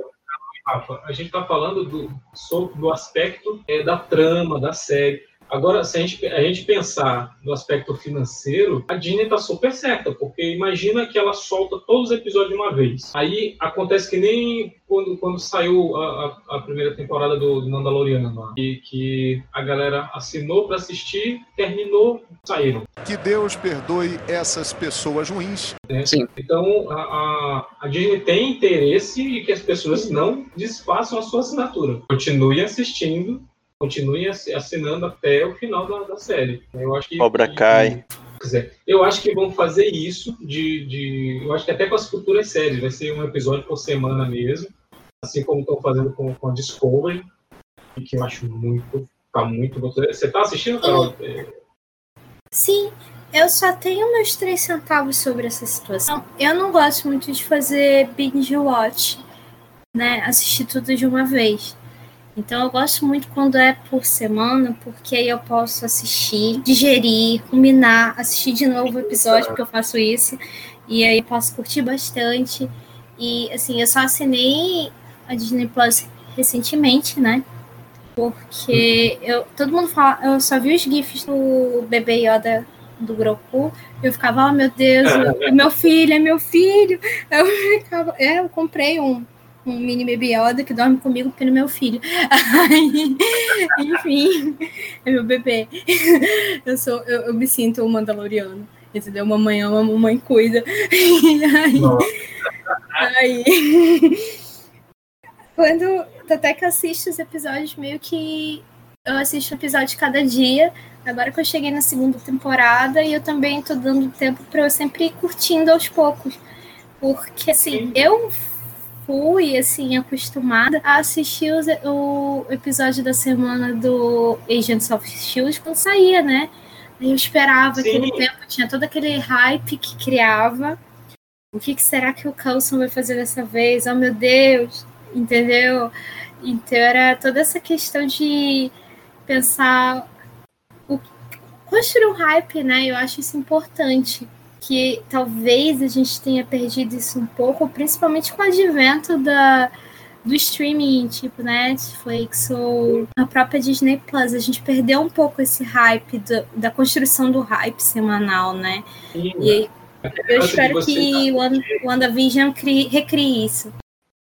Rafa, a gente está falando do, sobre, do aspecto é, da trama, da série. Agora, se a gente, a gente pensar no aspecto financeiro, a Disney está super certa, porque imagina que ela solta todos os episódios de uma vez. Aí acontece que nem quando, quando saiu a, a- a primeira temporada do, do Mandaloriano, lá, e que a galera assinou para assistir, terminou, saíram. Que Deus perdoe essas pessoas ruins. né? Sim. Então, a, a, a Disney tem interesse em que as pessoas não desfaçam a sua assinatura. Continuem assistindo, continuem assi- assinando até o final da, da série. Eu acho que, Cobra Kai. Quer dizer, eu acho que vão fazer isso de, de. Eu acho que até com as futuras séries. Vai ser um episódio por semana mesmo. Assim como estão fazendo com, com a Discovery. E que eu acho muito. Tá muito. Você tá assistindo, Carol? Sim, eu só tenho meus três centavos sobre essa situação. Eu não gosto muito de fazer binge watch, né? Assistir tudo de uma vez. Então eu gosto muito quando é por semana, porque aí eu posso assistir, digerir, combinar, assistir de novo o episódio, porque eu faço isso. E aí eu posso curtir bastante. E assim, eu só assinei a Disney Plus recentemente, né? Porque eu, todo mundo fala, eu só vi os GIFs do bebê Yoda do Groku, eu ficava, oh meu Deus, é meu filho, é meu filho. Eu ficava, é, eu comprei um, um mini baby Yoda que dorme comigo porque ele é meu filho. Aí, enfim, é meu bebê. Eu, sou, eu, eu me sinto um mandaloriano. Entendeu? Mamãe ama, mamãe cuida. Aí, aí, quando até que eu assisto os episódios, meio que eu assisto um episódio cada dia. Agora que eu cheguei na segunda temporada e eu também tô dando tempo para eu sempre ir curtindo aos poucos. Porque assim, eu fui assim acostumada a assistir os, o episódio da semana do Agents of Shield quando saía, né? Eu esperava Sim. aquele tempo, tinha todo aquele hype que criava. O que, que será que o Coulson vai fazer dessa vez? Oh meu Deus, entendeu? Então era toda essa questão de pensar o, construir um hype, né? Eu acho isso importante. Que talvez a gente tenha perdido isso um pouco, principalmente com o advento da, do streaming, tipo Netflix ou a própria Disney Plus. A gente perdeu um pouco esse hype do, da construção do hype semanal, né? Sim, E aí, eu espero que o Wanda- o WandaVision crie- recrie isso.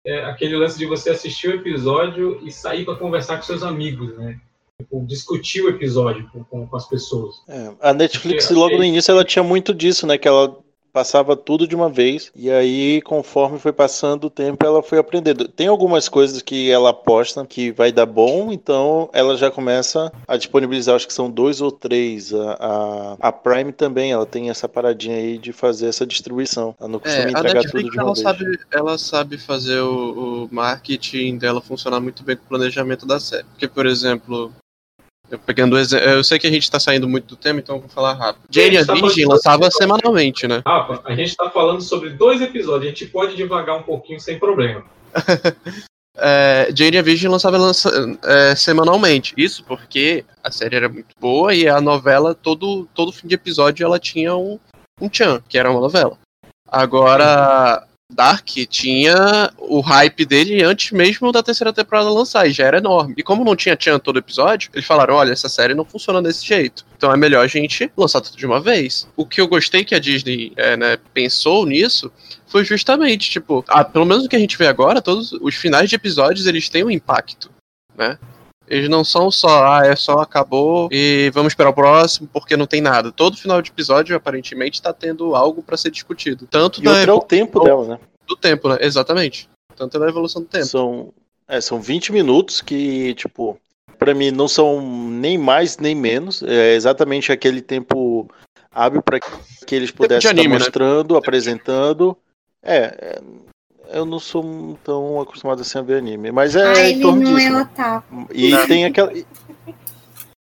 é aquele lance de você assistir o episódio e sair para conversar com seus amigos, né? Tipo, discutir o episódio com, com- com as pessoas. É, a Netflix, Porque- logo no início, ela tinha muito disso, né? Que ela passava tudo de uma vez. E aí, conforme foi passando o tempo, ela foi aprendendo. Tem algumas coisas que ela aposta que vai dar bom, então ela já começa a disponibilizar, acho que são dois ou três. A, a, a Prime também, ela tem essa paradinha aí de fazer essa distribuição. Ela não costuma É, a entregar tudo Netflix de uma ela vez. sabe, ela sabe fazer o, o marketing dela funcionar muito bem com o planejamento da série. Porque, por exemplo, eu pegando exe- eu sei que a gente tá saindo muito do tema, então eu vou falar rápido. Jane a gente tá falando- lançava semanalmente, né? Rafa, a gente está falando sobre dois episódios, a gente pode devagar um pouquinho sem problema. É, Jane a Virgin lançava lança- é, semanalmente. Isso porque a série era muito boa e a novela, todo, todo fim de episódio, ela tinha um, um Chan, que era uma novela. Agora, Dark tinha o hype dele antes mesmo da terceira temporada lançar, e já era enorme. E como não tinha Chan todo episódio, eles falaram: olha, essa série não funciona desse jeito. Então é melhor a gente lançar tudo de uma vez. O que eu gostei que a Disney é, né, pensou nisso foi justamente, tipo, ah, pelo menos o que a gente vê agora, todos os finais de episódios eles têm um impacto, né? Eles não são só, ah, é só acabou e vamos esperar o próximo porque não tem nada. Todo final de episódio, aparentemente, tá tendo algo pra ser discutido. Tanto E da outro é o tempo dela, né? do tempo, né? Exatamente. Tanto da evolução do tempo. São, é, são 20 minutos que, tipo, pra mim não são nem mais nem menos. É exatamente aquele tempo hábil para que eles pudessem anime, né? estar mostrando, apresentando. É, é, eu não sou tão acostumado assim a ver anime, mas é Ah, em ele torno não disso. é né? otaku. E tem aquela.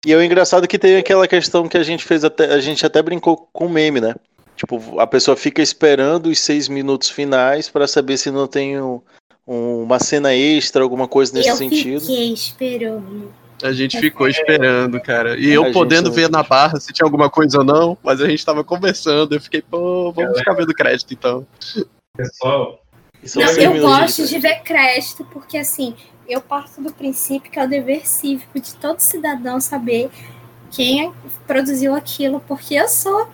E é o engraçado que tem aquela questão que a gente fez até. A gente até brincou com o meme, né? Tipo, a pessoa fica esperando os seis minutos finais pra saber se não tem um- um- uma cena extra, alguma coisa nesse eu sentido. fiquei esperando. A gente ficou esperando, cara. E A eu gente podendo não- ver na barra se tinha alguma coisa ou não, mas a gente tava conversando. Eu fiquei, pô, vamos ficar vendo crédito então. Pessoal, Não, eu de gosto de ver crédito, porque assim, eu parto do princípio que é o dever cívico de todo cidadão saber quem produziu aquilo, porque eu sou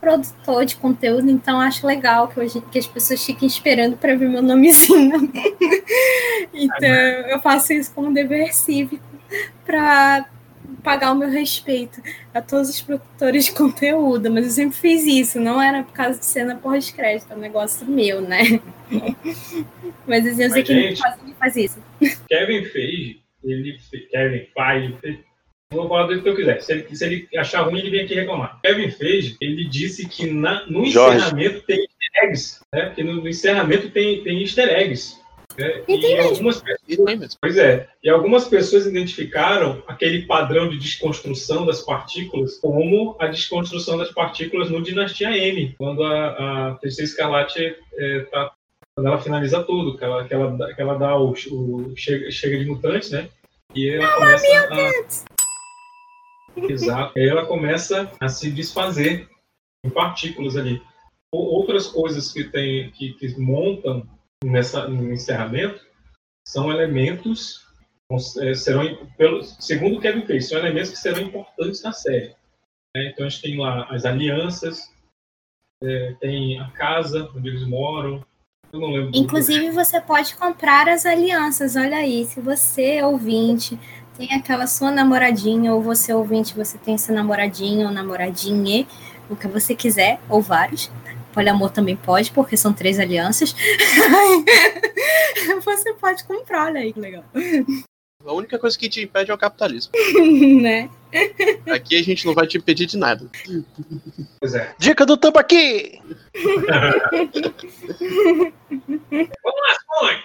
produtor de conteúdo, então acho legal que, que as pessoas fiquem esperando para ver meu nomezinho. então eu faço isso como dever cívico para pagar o meu respeito a todos os produtores de conteúdo, mas eu sempre fiz isso, não era por causa de cena pós-crédito, é um negócio meu, né? Mas assim, eu sei Mas, que gente- não faz, faz isso. Kevin Feige, ele Kevin Feige, fe- vou falar do que eu quiser. Se ele, se ele achar ruim, ele vem aqui reclamar. Kevin Feige, ele disse que na- no Jorge. encerramento tem easter eggs, né? Que no, no encerramento tem, tem easter eggs. Né? E tem algumas pessoas, E pois é, e algumas pessoas identificaram aquele padrão de desconstrução das partículas como a desconstrução das partículas no Dinastia M, quando a, a Feiticeira Escarlate é, tá quando ela finaliza tudo, que ela, que ela, que ela dá o, o chega, chega de mutantes, né? E ela começa a. Exato. Aí ela começa a se desfazer em partículas ali. Ou- Outras coisas que tem que, que montam nessa, no encerramento são elementos eh, serão pelo segundo o Kevin fez são elementos que serão importantes na série né? então a gente tem lá as alianças eh, tem a casa onde eles moram Eu não lembro. Inclusive, você pode comprar as alianças. Olha aí, se você, ouvinte, tem aquela sua namoradinha, ou você, ouvinte, você tem seu namoradinho ou namoradinha, o que você quiser, ou vários. Poliamor também pode, porque são três alianças. você pode comprar, olha aí que legal. A única coisa que te impede é o capitalismo. né? Aqui a gente não vai te impedir de nada. Pois é. Dica do Tambaqui! Vamos lá!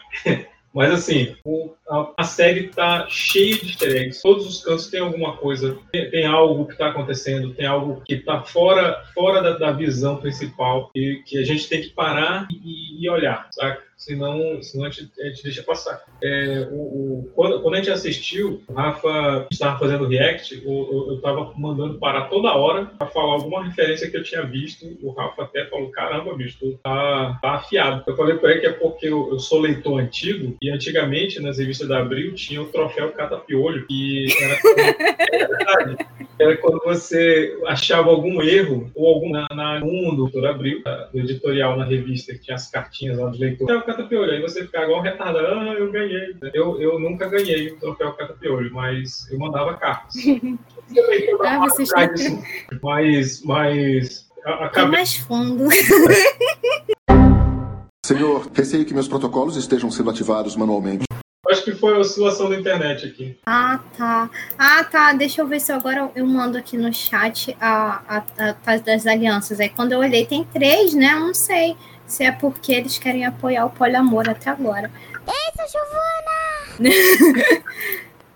Mas assim, o- a, a série tá cheia de easter eggs. Todos os cantos tem alguma coisa. Tem, tem algo que tá acontecendo, tem algo que tá fora, fora da, da visão principal e que a gente tem que parar e, e olhar, saca? Senão, senão a, gente, a gente deixa passar. É, o, o- quando, quando a gente assistiu, o Rafa estava fazendo react, eu estava mandando parar toda hora para falar alguma referência que eu tinha visto. O Rafa até falou: Caramba, bicho, tu tá, tá afiado. Eu falei para ele que é porque eu, eu sou leitor antigo e antigamente nas revistas da Abril tinha o troféu Catapiolho, que era, verdade. Era quando você achava algum erro ou algum na, na um do Doutor Abril, do editorial na revista, que tinha as cartinhas lá dos leitores. Catapiolho, aí você ficava igual um retardado, ah, eu ganhei. Eu, eu nunca ganhei o troféu Catapiolho, mas eu mandava cartas. Ah, vocês têm Mas, mas a- acabei mais fundo. Senhor, receio que meus protocolos estejam sendo ativados manualmente. Acho que foi a oscilação da internet aqui. Ah, tá. Ah, tá. Deixa eu ver se agora eu mando aqui no chat a, a, a das alianças. Aí quando eu olhei, tem três, né? Eu não sei se é porque eles querem apoiar o poliamor até agora. Eita, Giovana!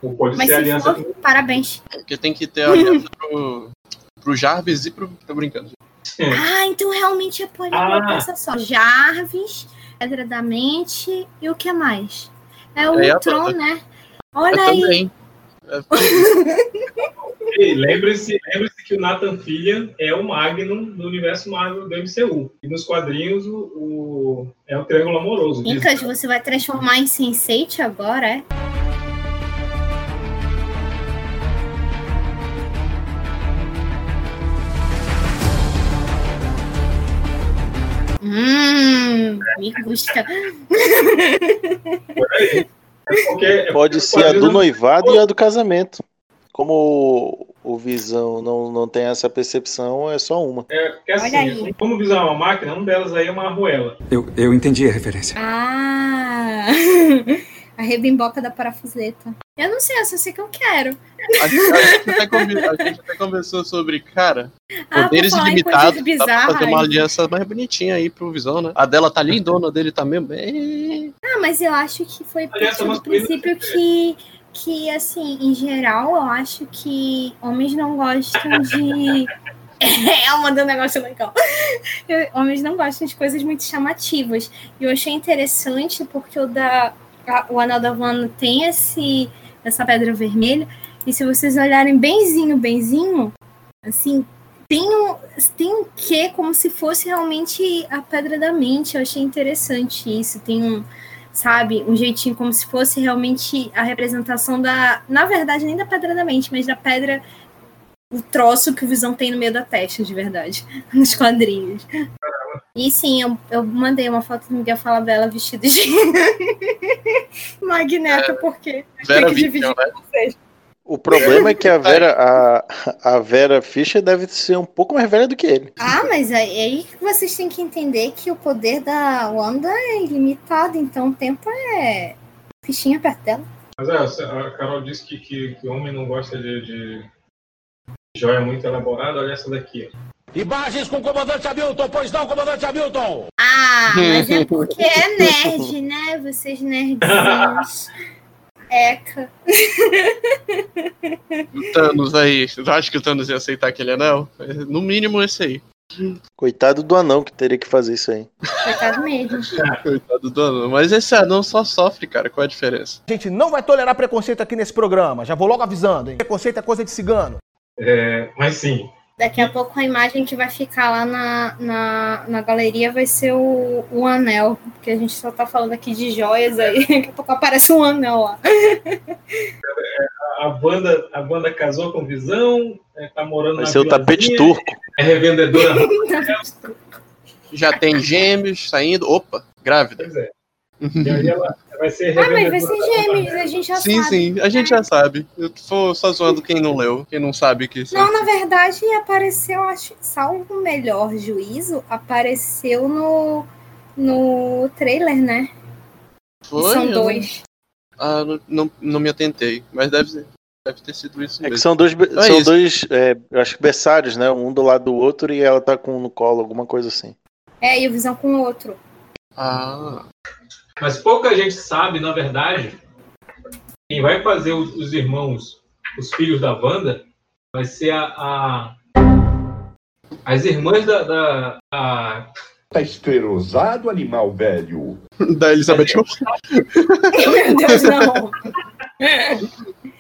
Ou pode Mas ser se aliança for, parabéns. Porque tem que ter a aliança pro, pro Jarvis e pro. Tô brincando. Ah, então realmente é poliamor. Ah. Pensa só. Jarvis, Pedra da Mente e o que mais? É o É Tron, né? Olha Eu aí. também. Ei, Lembre-se lembre que o Nathan Fillion é o Magnum do universo Marvel do MCU. E nos quadrinhos o, o- é o Triângulo Amoroso. Incas, você vai transformar em Sense8 agora, é? Hum, me gusta. Pode ser a do noivado e a do casamento. Como o- o Visão não, não tem essa percepção, é só uma. É, porque assim, Olha aí. como visar uma máquina, um delas aí é uma arruela. Eu, eu entendi a referência. Ah, a rebimboca da parafuseta. Eu não sei, eu só sei que eu quero. A, gente- a gente até conver- a gente até conversou sobre, cara, Ah, poderes por ilimitados. Dá pra fazer uma aliança mais bonitinha aí pro Visão, né? A dela tá lindona, a dele tá mesmo. É... Ah, mas eu acho que foi partindo do masculino princípio que, que, assim, em geral, eu acho que homens não gostam de. É, ela mandou um negócio legal. Homens não gostam de coisas muito chamativas. E eu achei interessante porque o, da, a- o Anel da Havana tem esse, essa pedra vermelha. E se vocês olharem benzinho, benzinho, assim, tem um, tem um quê como se fosse realmente a pedra da mente. Eu achei interessante isso. Tem um, sabe, um jeitinho como se fosse realmente a representação da, na verdade, nem da pedra da mente, mas da pedra, o troço que o Visão tem no meio da testa, de verdade, nos quadrinhos. E sim, eu, eu mandei uma foto do Miguel Falabella vestido de Magneto, porque Vera tinha que dividir né? com vocês. O problema é que a Vera, a, a Vera Fischer deve ser um pouco mais velha do que ele. Ah, mas aí, vocês têm que entender que o poder da Wanda é ilimitado, então o tempo é fichinha perto dela. Mas é, a Carol disse que, que, que homem não gosta de, de joia muito elaborada. Olha essa daqui. Imagens com o comandante Hamilton, pois não, comandante Hamilton! Ah, mas é porque é nerd, né? Vocês nerdzinhos. Eca. O Thanos aí. Tu acha que o Thanos ia aceitar aquele anel? No mínimo esse aí. Coitado do anão que teria que fazer isso aí. Coitado mesmo. Coitado do anão. Mas esse anão só sofre, cara. Qual é a diferença? A gente não vai tolerar preconceito aqui nesse programa. Já vou logo avisando, hein? Preconceito é coisa de cigano. É, mas sim, Daqui a pouco a imagem que vai ficar lá na, na, na galeria vai ser o, o anel. Porque a gente só tá falando aqui de joias aí. Daqui a pouco aparece um anel lá. a banda, a banda casou com Visão, é, tá morando Vai na ser o tapete turco. É revendedora. Já tem gêmeos saindo. Opa, grávida. Pois é. E aí ela vai ser Ah, mas vai ser gêmeos, a gente já Sim, sabe. sim, a gente já sabe. Eu tô só zoando quem não leu, quem não sabe que. Não, na verdade, apareceu, acho, salvo o melhor juízo, apareceu no, no trailer, né? Foi? São dois. Ah, não, não, me atentei, mas deve, ser- deve ter sido isso É que mesmo. são dois, é são isso. dois é, eu acho que berçários, né? Um do lado do outro e ela tá com um no colo, alguma coisa assim. É, e o Visão com o outro. Ah, Mas pouca gente sabe, na verdade, quem vai fazer os, os irmãos, os filhos da Wanda, vai ser a, a- as irmãs da, da a- Tá esterosado, animal velho. da Elizabeth Olsen. Meu Deus, não.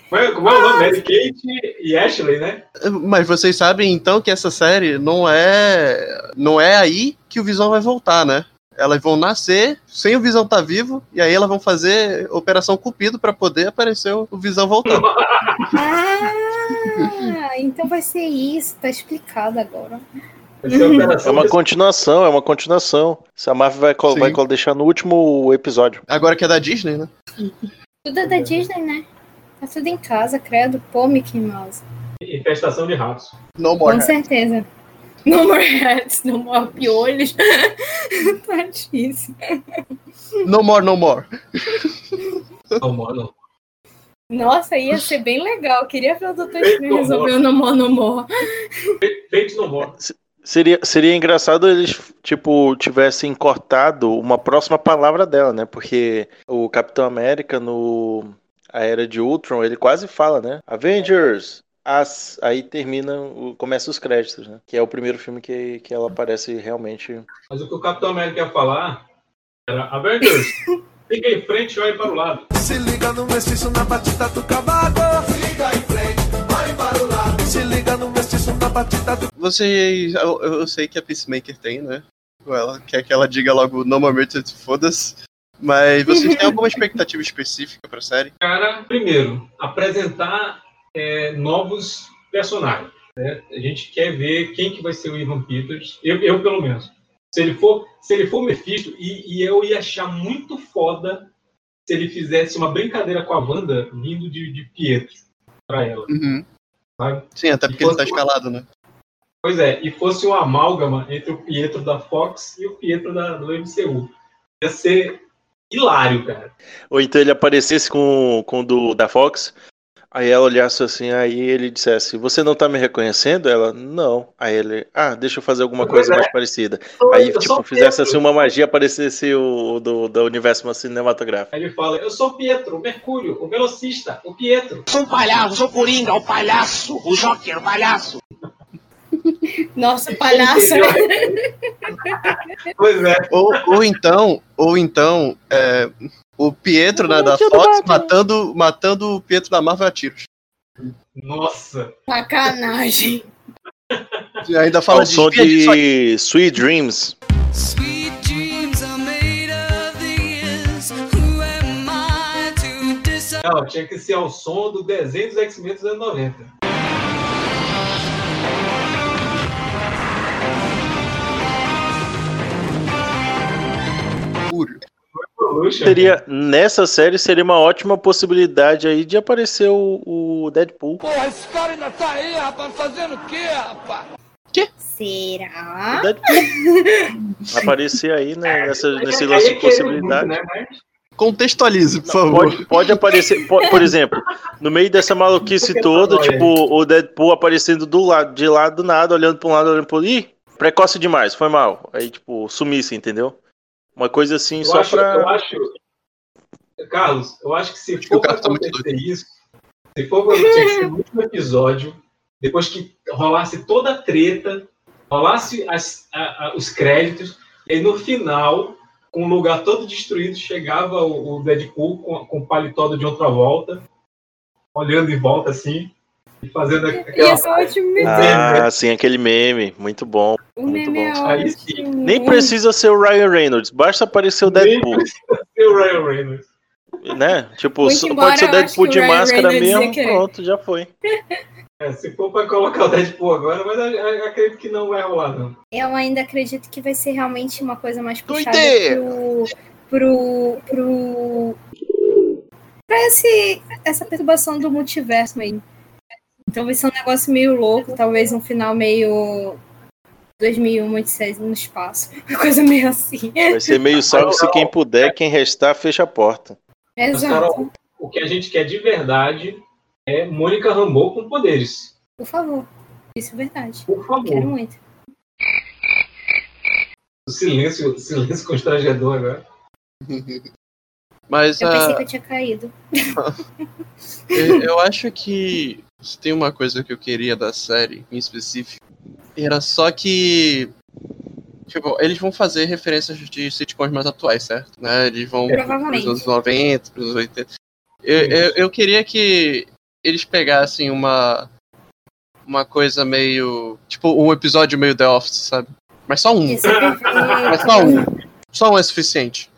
Como é, como é o nome? Mary Kate e Ashley, né? Mas vocês sabem então que essa série não é. Não é aí que o Visão vai voltar, né? Elas vão nascer sem o Visão estar vivo, e aí elas vão fazer Operação Cupido pra poder aparecer o Visão voltando. Ah, então vai ser isso, tá explicado agora. É uma continuação, é uma continuação. Se a Marvel vai, Sim. vai col- deixar no último episódio. Agora que é da Disney, né? Tudo é da Disney, né? Tá tudo em casa, credo. Pô, Mickey Mouse. Infestação de ratos. No Com certeza. No more hats, no more piolhos. tá difícil. No more, no more. Não, mano. Nossa, ia ser bem legal. Queria ver o Dr. Strange resolver o No More No More. Feito no more. Seria, seria engraçado eles, tipo, tivessem cortado uma próxima palavra dela, né? Porque o Capitão América no A Era de Ultron, ele quase fala, né? Avengers! As, aí termina, o- começa os créditos, né? Que é o primeiro filme que, que ela aparece realmente. Mas o que o Capitão América ia falar era Avengers, fica em frente e olhe para o lado. Se liga no mestiço na batida do cavaco. Se liga em frente, vai para o lado. Se liga no mestiço na batida do Vocês. Eu, eu sei que a Peacemaker tem, né? Ela quer que ela diga logo No More Mutants, foda-se. Mas vocês têm alguma expectativa específica pra série? Cara, primeiro, apresentar é, novos personagens. né? A gente quer ver quem que vai ser o Ivan Peters. Eu, eu, pelo menos. Se ele for, se ele for Mephisto, e, e eu ia achar muito foda se ele fizesse uma brincadeira com a Wanda vindo de, de Pietro pra ela. Uhum. sabe? Sim, até porque ele tá fosse- escalado, né? Pois é, e fosse um amálgama entre o Pietro da Fox e o Pietro da, do MCU. Ia ser hilário, cara. Ou então ele aparecesse com, com o do, da Fox, aí ela olhasse assim, aí ele dissesse, você não tá me reconhecendo? Ela, não. Aí ele, ah, deixa eu fazer alguma Pois coisa é. mais parecida. Sou- Aí, eu tipo, fizesse Pedro. assim uma magia, aparecesse o, do, do universo cinematográfico. Aí ele fala: Eu sou o Pietro, o Mercúrio, o velocista, o Pietro. Sou um palhaço, sou o Coringa, o palhaço, o Joker, o palhaço. Nossa, palhaço. Pois é. Ou, ou então, ou então, é, o Pietro né, da Fox matando, matando o Pietro da Marvel a tiros. Nossa. Sacanagem. E ainda fala Ao de som de só- de Sweet Dreams. Não, tinha que ser ao som do desenho dos X-Men dos anos 90. Seria, nessa série seria uma ótima possibilidade aí de aparecer o, o Deadpool. Porra, esse cara ainda tá aí, rapaz, fazendo o quê, rapaz? Será? Aparecer aí né, nessa, nesse Aí lance é de possibilidade. muito, né? Mas Contextualize, por favor. Pode, pode aparecer, po- por exemplo, no meio dessa maluquice Porque toda, tá tipo, o Deadpool aparecendo do lado, de lado do nada, olhando pra um lado, olhando pro outro. Ih, precoce demais, foi mal. Aí, tipo, sumisse, entendeu? Uma coisa assim, eu só acho, pra. eu acho. Carlos, eu acho que se for pra acontecer isso, se for ser no último episódio, depois que rolasse toda a treta, rolasse as- a- a- os créditos, e aí no final, com o lugar todo destruído, chegava o, o Deadpool com, com o paletó de outra volta, olhando em volta assim, fazendo aquela. Ia ser ótimo mesmo. Ah, sim, aquele meme. Muito bom. O Muito meme é bom. Aí ótimo. sim. Nem precisa ser o Ryan Reynolds, basta aparecer o Deadpool, Ser o Ryan Reynolds. né? Tipo, Muito pode ser o Deadpool o de Ryan máscara Reynolds mesmo, pronto, já foi. É, se for pra colocar o Deadpool agora, mas eu, eu acredito que não vai rolar, não. Eu ainda acredito que vai ser realmente uma coisa mais puxada pro. pro. pro. pra esse, essa perturbação do multiverso aí. Então vai ser um negócio meio louco, talvez um final meio. 2001, Odisseia no espaço. Uma coisa meio assim. Vai ser meio salve-se quem puder, quem restar, fecha a porta. Mas, Exato. Carol, o que a gente quer de verdade é Mônica Rambeau com poderes. Por favor. Isso é verdade. Por favor. Quero muito. O silêncio, o silêncio constrangedor agora. Mas Eu pensei a- que eu tinha caído. eu, eu acho que se tem uma coisa que eu queria da série em específico, era só que. Tipo, eles vão fazer referências de sitcoms mais atuais, certo? Né? Eles vão Provavelmente. pros anos 90, pros anos 80. Eu, eu, eu queria que eles pegassem uma. Uma coisa meio. Tipo, um episódio meio The Office, sabe? Mas só um. É. Mas só um. Só um é suficiente.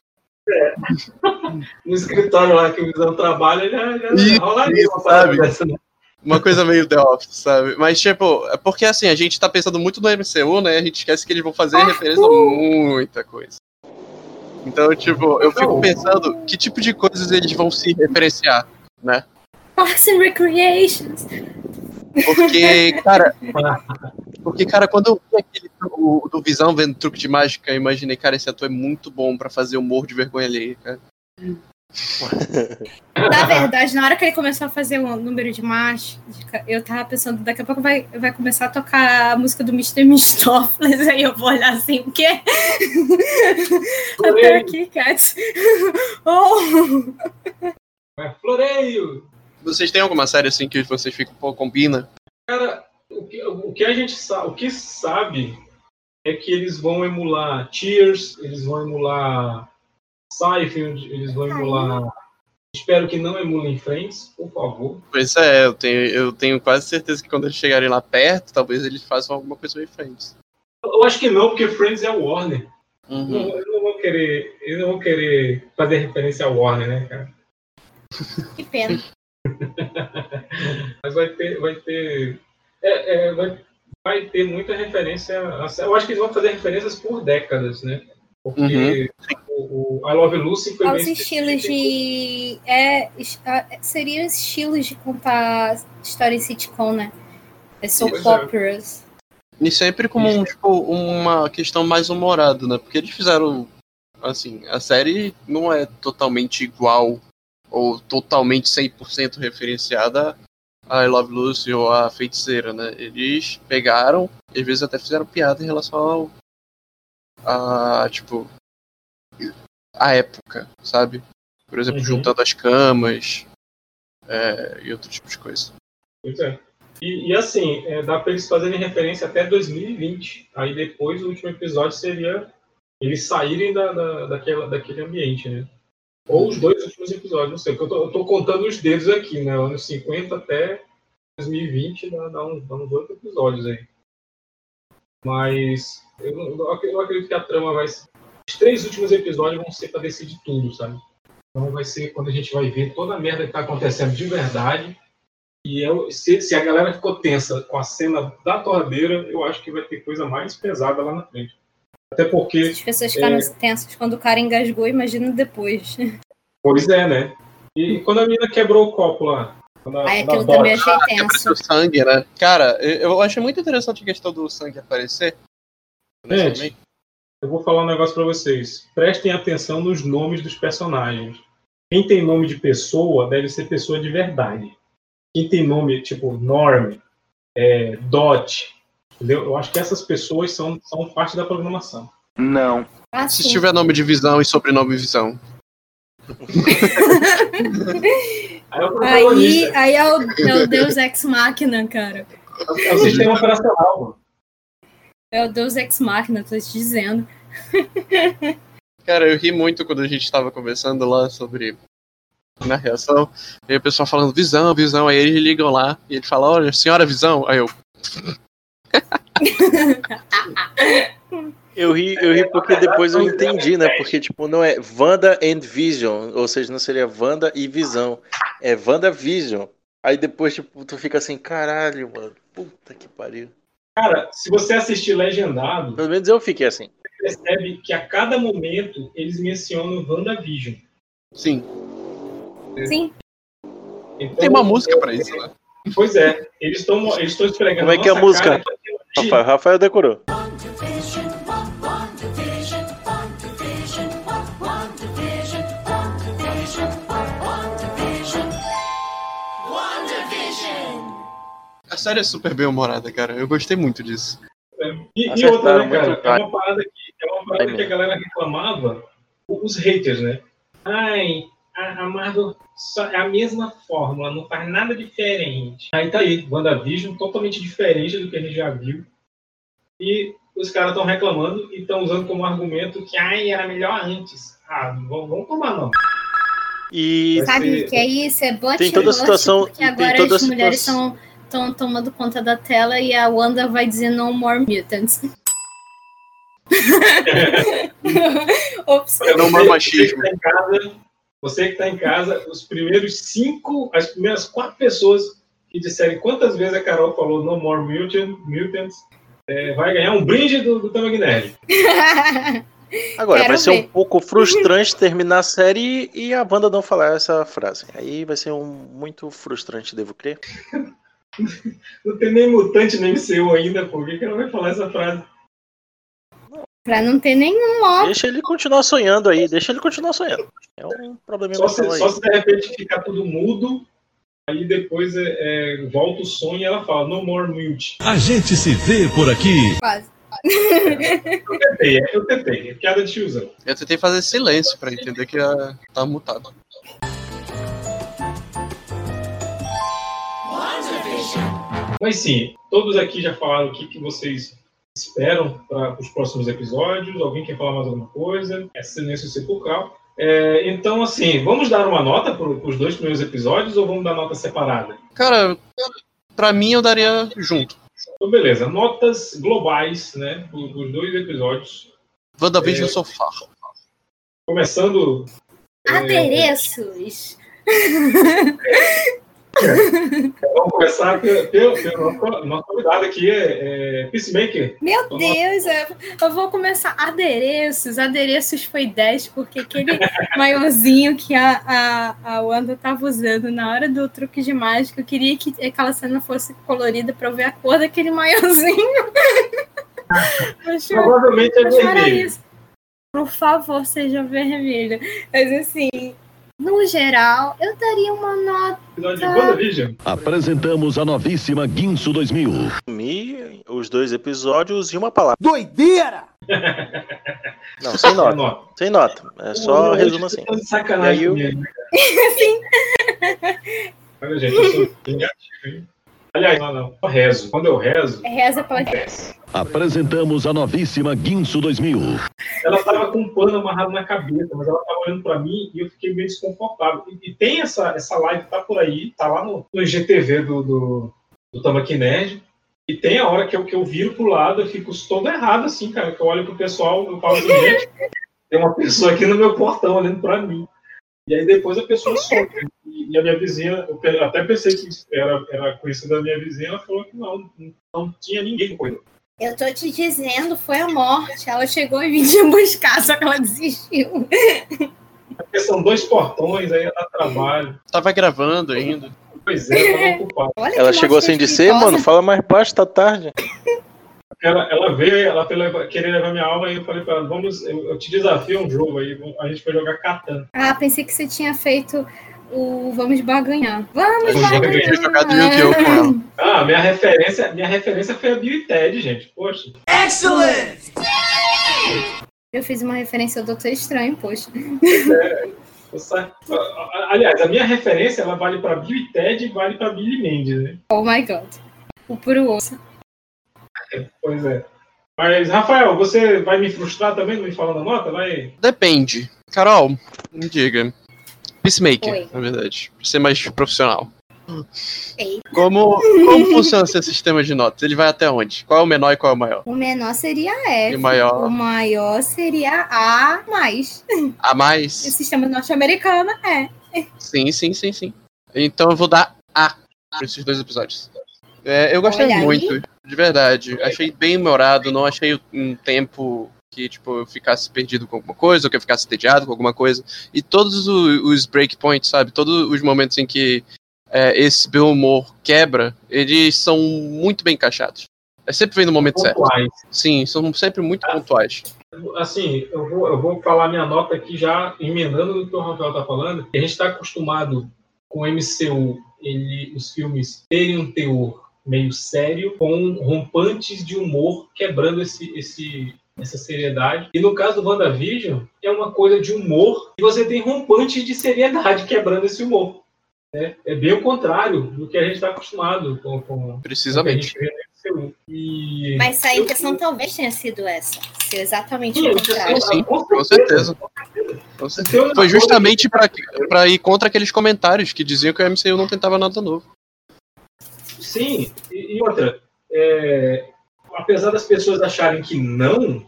No escritório lá que o Visão trabalha, já, já Isso, rolaria isso, sabe? dessa, né? Uma coisa meio The Office, sabe? Mas, tipo, é porque assim, a gente tá pensando muito no MCU, né? A gente esquece que eles vão fazer referência a muita coisa. Então, tipo, eu fico pensando que tipo de coisas eles vão se referenciar, né? Parks and Recreations. Porque, cara. Porque, cara, quando eu vi aquele o, do Visão vendo truque de mágica, eu imaginei, cara, esse ator é muito bom pra fazer humor de vergonha alheia, cara. Na verdade, na hora que ele começou a fazer o número de mágica, eu tava pensando, daqui a pouco vai, vai começar a tocar a música do Mr. Mistopheles, aí eu vou olhar assim, o quê? Até aqui, Cat. Oh! É floreio! Vocês têm alguma série assim que vocês ficam, pô, combina? Cara, o que, o que a gente sabe, o que sabe é que eles vão emular Cheers, eles vão emular Seinfeld, eles vão emular. Espero que não emulem Friends, por favor. Pois é, eu tenho, eu tenho quase certeza que quando eles chegarem lá perto, talvez eles façam alguma coisa meio Friends. Eu acho que não, porque Friends é Warner. Uhum. Não, eles não vão querer, eles não vão querer fazer referência ao Warner, né, cara? Que pena. Mas vai ter, vai ter, é, é, vai, vai ter muita referência. A, eu acho que eles vão fazer referências por décadas, né? Porque o, o I Love Lucy foi Aos estilos de. É, seriam estilos de contar história em sitcom, né? É soap é. operas. E sempre como um, tipo, uma questão mais humorada, né? Porque eles fizeram. Assim, a série não é totalmente igual ou totalmente 100% referenciada a I Love Lucy ou a Feiticeira, né? Eles pegaram, às vezes até fizeram piada em relação ao. A. tipo. a época, sabe? Por exemplo, Uhum. juntando as camas é, e outro tipo de coisa. Pois é. E, e assim, é, dá para eles fazerem referência até 2020. Aí depois o último episódio seria eles saírem da, da, daquela, daquele ambiente, né? Ou os dois últimos episódios, não sei. porque Eu tô, eu tô contando os dedos aqui, né? Anos 50 até 2020 dá, dá, uns, dá uns oito episódios aí. Mas eu não, eu ac- eu acredito que a trama vai ser. Os três últimos episódios vão ser para decidir tudo, sabe? Então vai ser quando a gente vai ver toda a merda que tá acontecendo de verdade. E eu, se, se a galera ficou tensa com a cena da torradeira, eu acho que vai ter coisa mais pesada lá na frente. Até porque. As pessoas ficaram é, tensas quando o cara engasgou, imagina depois. pois é, né? E quando a menina quebrou o copo lá. Quando a, Aí aquilo também achei tenso. O sangue, né? Cara, eu eu achei muito interessante a questão do sangue aparecer. Gente, eu vou falar um negócio pra vocês. Prestem atenção nos nomes dos personagens. Quem tem nome de pessoa deve ser pessoa de verdade. Quem tem nome tipo Norm, é, Dot, entendeu? Eu acho que essas pessoas são, são parte da programação. Não. Ah, Se tiver nome de visão e sobrenome visão. Aí, é o Aí, aí é, o, é o Deus Ex Machina, cara. É o sistema operacional. mano. É o Deus Ex Machina, tô te dizendo. Cara, eu ri muito quando a gente tava conversando lá sobre na reação. E aí o pessoal falando visão, visão. Aí eles ligam lá e ele fala, olha, senhora visão. Aí eu. Eu ri, eu ri porque depois eu entendi, né? Porque, tipo, não é Wanda and Vision, ou seja, não seria Wanda e Visão. É Wanda Vision. Aí depois, tipo, tu fica assim, caralho, mano. Puta que pariu. Cara, se você assistir legendado, Pelo menos eu fiquei assim. você percebe que a cada momento eles mencionam WandaVision. Sim. Sim. Então, Tem uma música pra isso, né? Pois é, eles estão eles estão esfregando Como é que é a música? cara Rafael, Rafael decorou. Série é super bem humorada, cara. Eu gostei muito disso. E, e Acertaram outra, né, muito cara? É uma parada que, é uma parada que a galera reclamava, os haters, né? Ai, a, a Marvel só é a mesma fórmula, não faz nada diferente. Aí tá aí, WandaVision totalmente diferente do que a gente já viu. E os caras estão reclamando e estão usando como argumento que ai, era melhor antes. Ah, vamos, vamos tomar não. E Sabe ser- o que é isso? É bot Tem toda a situação- Porque agora as mulheres situação- estão tomando conta da tela e a Wanda vai dizer no more mutants. Ops. Não é você machismo. que tá em casa, você que está em casa, os primeiros cinco, as primeiras quatro pessoas que disserem quantas vezes a Carol falou No More Mutant, Mutants, é, vai ganhar um brinde do, do Tamag Nerd. agora Quero vai ser ver. um pouco frustrante terminar a série e a banda não falar essa frase. Aí vai ser um muito frustrante, devo crer. Não tem nem mutante no MCU ainda, por que, que ela vai falar essa frase? pra não ter nenhum ó. Deixa ele continuar sonhando aí, deixa ele continuar sonhando. É um probleminha Só se, só se de repente ficar tudo mudo, aí depois é, é, volta o som e ela fala No More Mute. A gente se vê por aqui. Quase. Eu tentei, é, eu tentei, é piada de tiozão. Eu tentei fazer silêncio pra entender que tá mutado. Mas sim, todos aqui já falaram o que, que vocês esperam para os próximos episódios. Alguém quer falar mais alguma coisa? É silêncio sepulcral. É, então, assim, vamos dar uma nota para os dois primeiros episódios ou vamos dar nota separada? Cara, pra mim eu daria junto. Então, beleza. Notas globais, né, do- dos dois episódios. WandaVision É. Sofá. Começando. é, Adereços. Vamos começar pelo, pelo, nosso, convidado aqui, é, é Peacemaker. Meu Deus, eu, eu vou começar adereços. Adereços foi 10, porque aquele maiôzinho que a, a, a Wanda tava usando na hora do truque de mágica, eu queria que aquela cena fosse colorida pra eu ver a cor daquele maiôzinho. Provavelmente é para vermelho. Por favor, seja vermelho. Mas assim, no geral, eu daria uma nota. Episódio de WandaVision. Apresentamos a novíssima Guinso 2000. Resumir os dois episódios em uma palavra. Doideira! Não, sem nota. nota. Sem nota. É só resumo eu assim. tô de sacanagem E aí eu- né, Sim. Olha, gente, eu sou negativo, hein? Aliás, não, não. Eu rezo. Quando eu rezo, Reza pela Apresentamos a novíssima Guinso 2000. ela tava com um pano amarrado na cabeça, mas ela tava olhando pra mim e eu fiquei meio desconfortável. E, e tem essa, essa live, tá por aí, tá lá no, no IGTV do, do, do Tamaki Nerd. E tem a hora que eu, que eu viro pro lado, eu fico todo errado, assim, cara. Que eu olho pro pessoal, eu falo assim, gente, tem uma pessoa aqui no meu portão olhando pra mim. E aí depois a pessoa some. E, a minha vizinha, eu até pensei que era, era conhecida da minha vizinha, ela falou que não, não, tinha ninguém com ele. Eu tô te dizendo, foi a morte. Ela chegou e vinha buscar, só que ela desistiu. Porque são dois portões, aí dá trabalho. Tava gravando ainda. Pois é, tava ocupado. Olha Ela chegou assim de ser, mano, fala mais baixo, tá tarde. Ela, ela veio, ela foi levar- querer levar minha aula e eu falei pra ela, vamos, eu, eu te desafio a um jogo aí, a gente foi jogar Catan. Ah, pensei que você tinha feito o Vamos Baganhar. Vamos Eu Baganhar. jogado com. Ah, minha referência, minha referência foi a Bill e Ted, gente. Poxa. Excellent! Eu fiz uma referência ao Doutor Estranho, poxa. sa- Aliás, a minha referência ela vale pra Bill e Ted e vale pra Billy Mendes, né? Oh my god. O puro osso. Pois é. Mas, Rafael, você vai me frustrar também, não me falando a nota? Vai. Depende. Carol, me diga. Peacemaker, Oi. na verdade. Pra ser mais profissional. Ei. Como, como funciona esse sistema de notas? Ele vai até onde? Qual é o menor e qual é o maior? O menor seria F. E o maior? O maior seria A mais. A O mais? sistema norte-americano é. Sim, sim, sim, sim. Então eu vou dar A. por esses dois episódios. É, eu gostei Olha aí. muito, de verdade. Achei bem humorado, não achei um tempo que tipo, eu ficasse perdido com alguma coisa, ou que eu ficasse entediado com alguma coisa. E todos o- os breakpoints, sabe? Todos os momentos em que é, esse meu humor quebra, eles são muito bem encaixados. É sempre vem no momento certo. Pontuais. Sim, são sempre muito pontuais. Assim, eu vou, eu vou falar minha nota aqui já emendando no que o Rafael tá falando. A gente está acostumado com o MCU, ele, os filmes terem um teor meio sério, com rompantes de humor quebrando esse, esse, essa seriedade. E no caso do WandaVision, é uma coisa de humor e você tem rompantes de seriedade quebrando esse humor. né? É bem o contrário do que a gente está acostumado com, com Precisamente. com o que a gente vê no MCU. E Mas a intenção talvez tenha sido essa. Ser exatamente Sim, o contrário. intenção- Sim, com com certeza. Com certeza. Foi justamente pra, pra ir contra aqueles comentários que diziam que o MCU não tentava nada novo. Sim, e, e outra, é, apesar das pessoas acharem que não,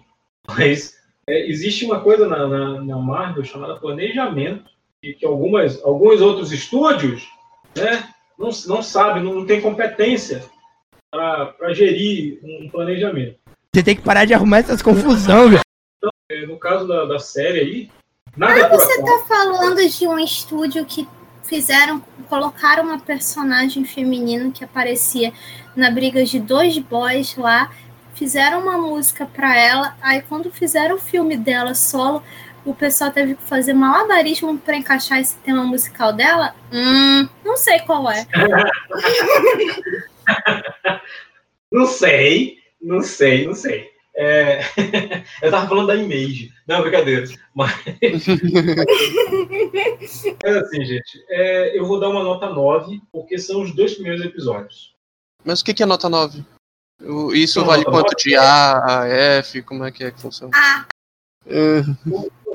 mas é, existe uma coisa na, na, na Marvel chamada planejamento, e que algumas, alguns outros estúdios né, não, não sabem, não, tem competência para gerir um planejamento. Você tem que parar de arrumar essas confusão, velho. É, no caso da, da série aí, nada por você acaso. tá falando de um estúdio que fizeram, colocaram uma personagem feminina que aparecia na briga de dois boys lá, fizeram uma música pra ela, aí quando fizeram o filme dela solo, o pessoal teve que fazer malabarismo pra encaixar esse tema musical dela? Hum, não sei qual é. Não sei, não sei, não sei. É, eu tava falando da Image. Não, brincadeira. Mas, é assim, gente. é, eu vou dar uma nota 9, porque são os dois primeiros episódios. Mas o que que é nota 9? O- Isso Não, vale quanto 9 de A a F? Como é que é que funciona? Ah, É.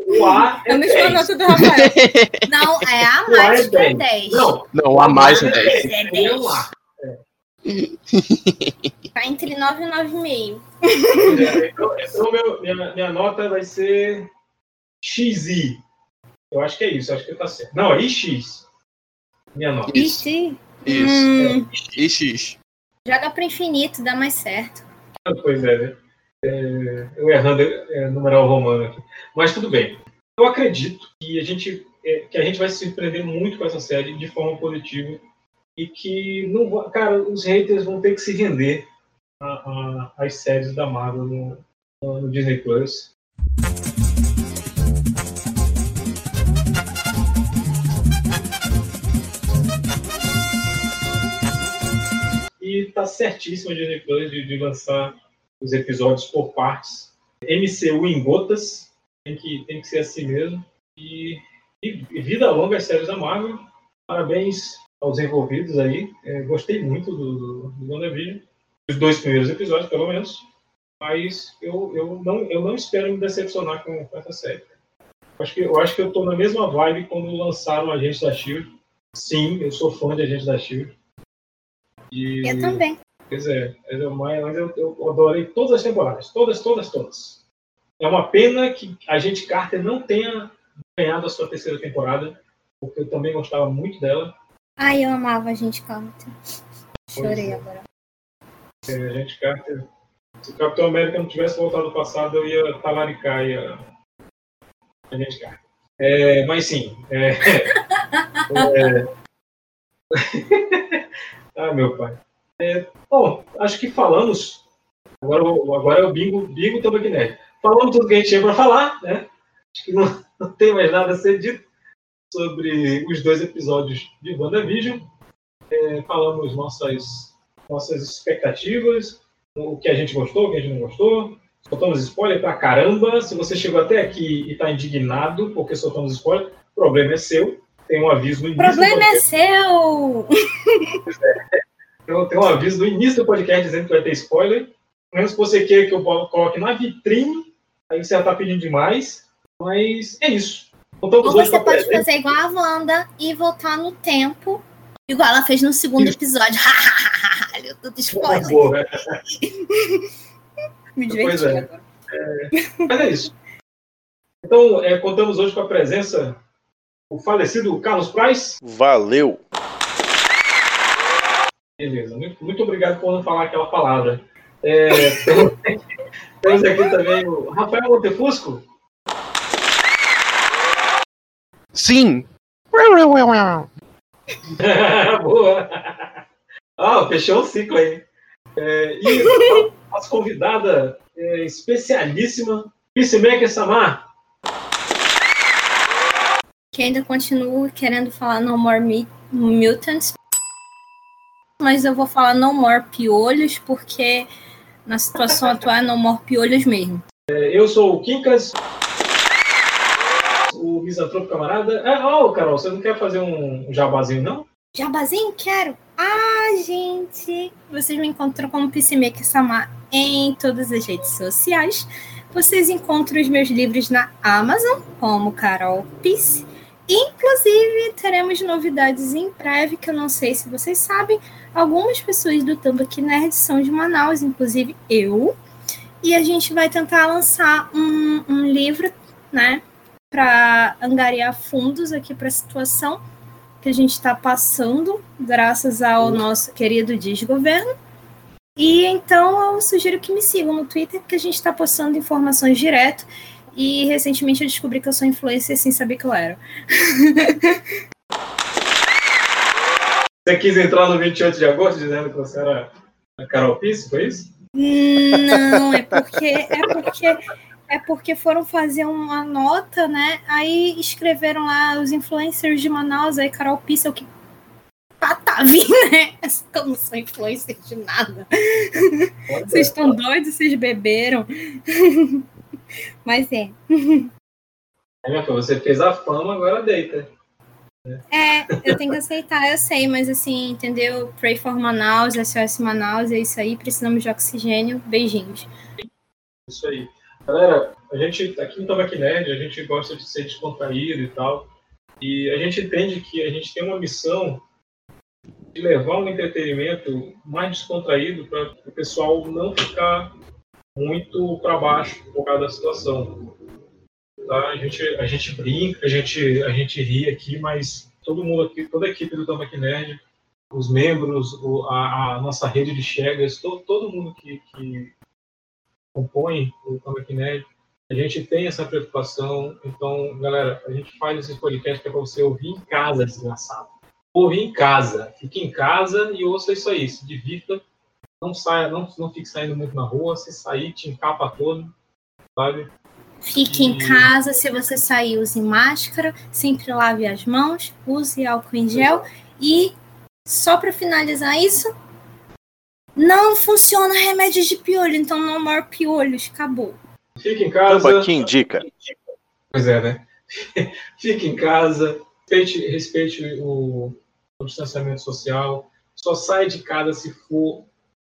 O A é a mesma 10. nota do Rafael. Não, é a A mais é que é 10. 10. Não, Não, A mais é 10. É é 10. um A. Tá entre 9 e 9,5. É, Então, então meu- minha, minha nota vai ser XI. Eu acho que é isso, acho que tá certo. Não, é IX. Minha nota. Ixi. Isso. Hum, E X. joga pro infinito, dá mais certo. Pois é, né? É, eu errando é, numeral romano aqui. Mas tudo bem. Eu acredito que a gente é, que a gente vai se surpreender muito com essa série de forma positiva e que não cara, os haters vão ter que se render às séries da Marvel no, no Disney Plus. Tá certíssimo a Disney Plus de, de lançar os episódios por partes. MCU em gotas, tem que, tem que ser assim mesmo. E, e vida longa às séries da Marvel. Parabéns aos envolvidos aí. É, gostei muito do, do, do WandaVision. Os dois primeiros episódios, pelo menos. Mas eu, eu, não, eu não espero me decepcionar com, com essa série. Acho, que, eu acho que eu tô na mesma vibe quando lançaram Agentes da Shield. Sim, eu sou fã de Agentes da Shield. E- Eu também. Pois é, mas eu, mas eu, adorei todas as temporadas. Todas, todas, todas. É uma pena que a gente Carter não tenha ganhado a sua terceira temporada, porque eu também gostava muito dela. Ai, eu amava a gente Carter. Chorei é. agora. É, a gente Carter. Se o Capitão América não tivesse voltado ao passado, eu ia talaricar e a, a gente Carter. É, mas sim. Ah, meu pai. É, bom, acho que falamos. Agora, agora é o bingo, bingo Nerd. Falamos tudo que a gente tinha para falar, né? Acho que não, não tem mais nada a ser dito sobre os dois episódios de WandaVision. É, falamos nossas, nossas expectativas, o que a gente gostou, o que a gente não gostou. Soltamos spoiler pra caramba. Se você chegou até aqui e está indignado porque soltamos spoiler, o problema é seu. Tem um aviso no início. problema é seu! Então, tem um aviso no início do podcast dizendo que vai ter spoiler. Menos que você queira que eu coloque na vitrine, aí você já tá pedindo demais. Mas é isso. Voltamos Ou você pode presença. fazer igual a Wanda e voltar no tempo, igual ela fez no segundo episódio. Deu tudo spoiler. Me diverti é. agora. É, Mas é isso. Então, é, contamos hoje com a presença do falecido Carlos Price. Valeu! Beleza, muito, muito obrigado por não falar aquela palavra. É, temos aqui também o Rafael Montefusco. Sim. Boa. Ah, fechou o ciclo aí. É, e a nossa convidada é, especialíssima, Peacemaker Samar. Que ainda continuo querendo falar No More Mi- Mutants. Mas eu vou falar No More Piolhos, porque na situação atual é No More Piolhos mesmo. É, eu sou o Quincas, o misantropo camarada. Ah, ó, Carol, você não quer fazer um jabazinho, não? Jabazinho? Quero. Ah, gente! Vocês me encontram como Peacemaker Samar em todas as redes sociais. Vocês encontram os meus livros na Amazon, como Carol Peace. Inclusive, teremos novidades em breve, que eu não sei se vocês sabem. Algumas pessoas do Tambaqui Nerd são de Manaus, inclusive eu. E a gente vai tentar lançar um, um livro, né? Para angariar fundos aqui para a situação que a gente está passando, graças ao nosso querido desgoverno. E então eu sugiro que me sigam no Twitter, porque a gente está postando informações direto. E recentemente eu descobri que eu sou influencer sem saber que eu era. Você quis entrar no 28 de agosto dizendo que você era a Carol Pisse, foi isso? Não, é porque é porque é porque foram fazer uma nota, né? Aí escreveram lá os influencers de Manaus, aí Carol Pisse, eu que ah, tá né? Eu não sou influencer de nada. Vocês estão doidos? Vocês beberam? Mas é. É, você fez a fama, agora deita. É, eu tenho que aceitar, eu sei, mas assim, entendeu? Pray for Manaus, SOS Manaus, é isso aí, precisamos de oxigênio. Beijinhos. Isso aí. Galera, a gente aqui no Tambaqui Nerd, a gente gosta de ser descontraído e tal. E a gente entende que a gente tem uma missão de levar um entretenimento mais descontraído para o pessoal não ficar muito para baixo por causa da situação. Tá? A, gente, a gente brinca, a gente, a gente ri aqui, mas todo mundo aqui, toda a equipe do Tambaqui Nerd, os membros, o- a, a nossa rede de chegas, to, todo mundo que, que compõe o Tambaqui Nerd, a gente tem essa preocupação. Então, galera, a gente faz esses podcasts que é para você ouvir em casa, desgraçado. Ouvir em casa. Fique em casa e ouça isso aí. Se divirta. Não saia, não, não fique saindo muito na rua. Se sair, te encapa todo. Sabe? Fique em casa, se você sair, use máscara, sempre lave as mãos, use álcool em gel e só para finalizar isso, não funciona remédios de piolho, então no more piolhos, acabou. Fique em casa. Tambaqui indica. Pois é, né? Fique em casa, respeite, respeite o, o distanciamento social. Só saia de casa se for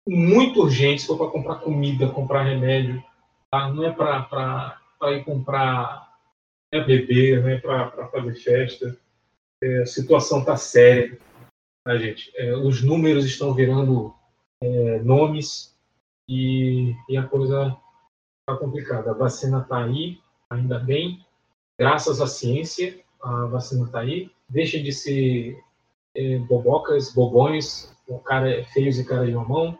muito urgente, se for para comprar comida, comprar remédio. Tá? Não é para ir comprar é beber, não é para fazer festa. É, a situação está séria, tá, gente? É, os números estão virando é, nomes e, e a coisa está complicada. A vacina está aí, ainda bem, graças à ciência, a vacina está aí. Deixem de ser é, bobocas, bobões, cara, feios e cara de mamão.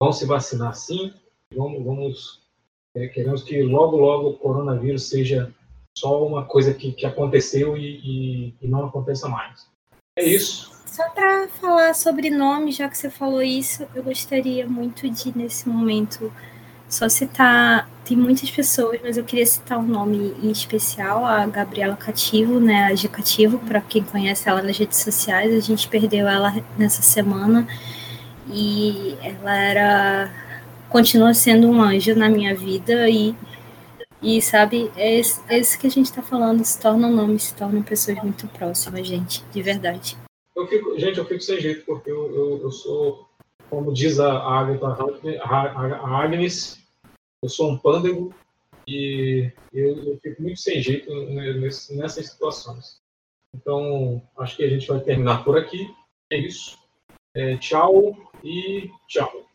Vão se vacinar sim. Vamos, vamos é, queremos que logo, logo o coronavírus seja só uma coisa que, que aconteceu e, e, e não aconteça mais. É isso. Só para falar sobre nome, já que você falou isso, eu gostaria muito de, nesse momento, só citar. Tem muitas pessoas, mas eu queria citar um nome em especial, a Gabriela Cativo, né? A G Cativo, para quem conhece ela nas redes sociais. A gente perdeu ela nessa semana e ela era. continua sendo um anjo na minha vida e. E sabe, é esse, é isso que a gente tá falando, se tornam nomes, se tornam pessoas muito próximas, gente, de verdade. Eu fico, gente, eu fico sem jeito, porque eu, eu, eu sou, como diz a Agatha Agnes, eu sou um pândego e eu, eu fico muito sem jeito nessas situações. Então, acho que a gente vai terminar por aqui. É isso. É, tchau e tchau.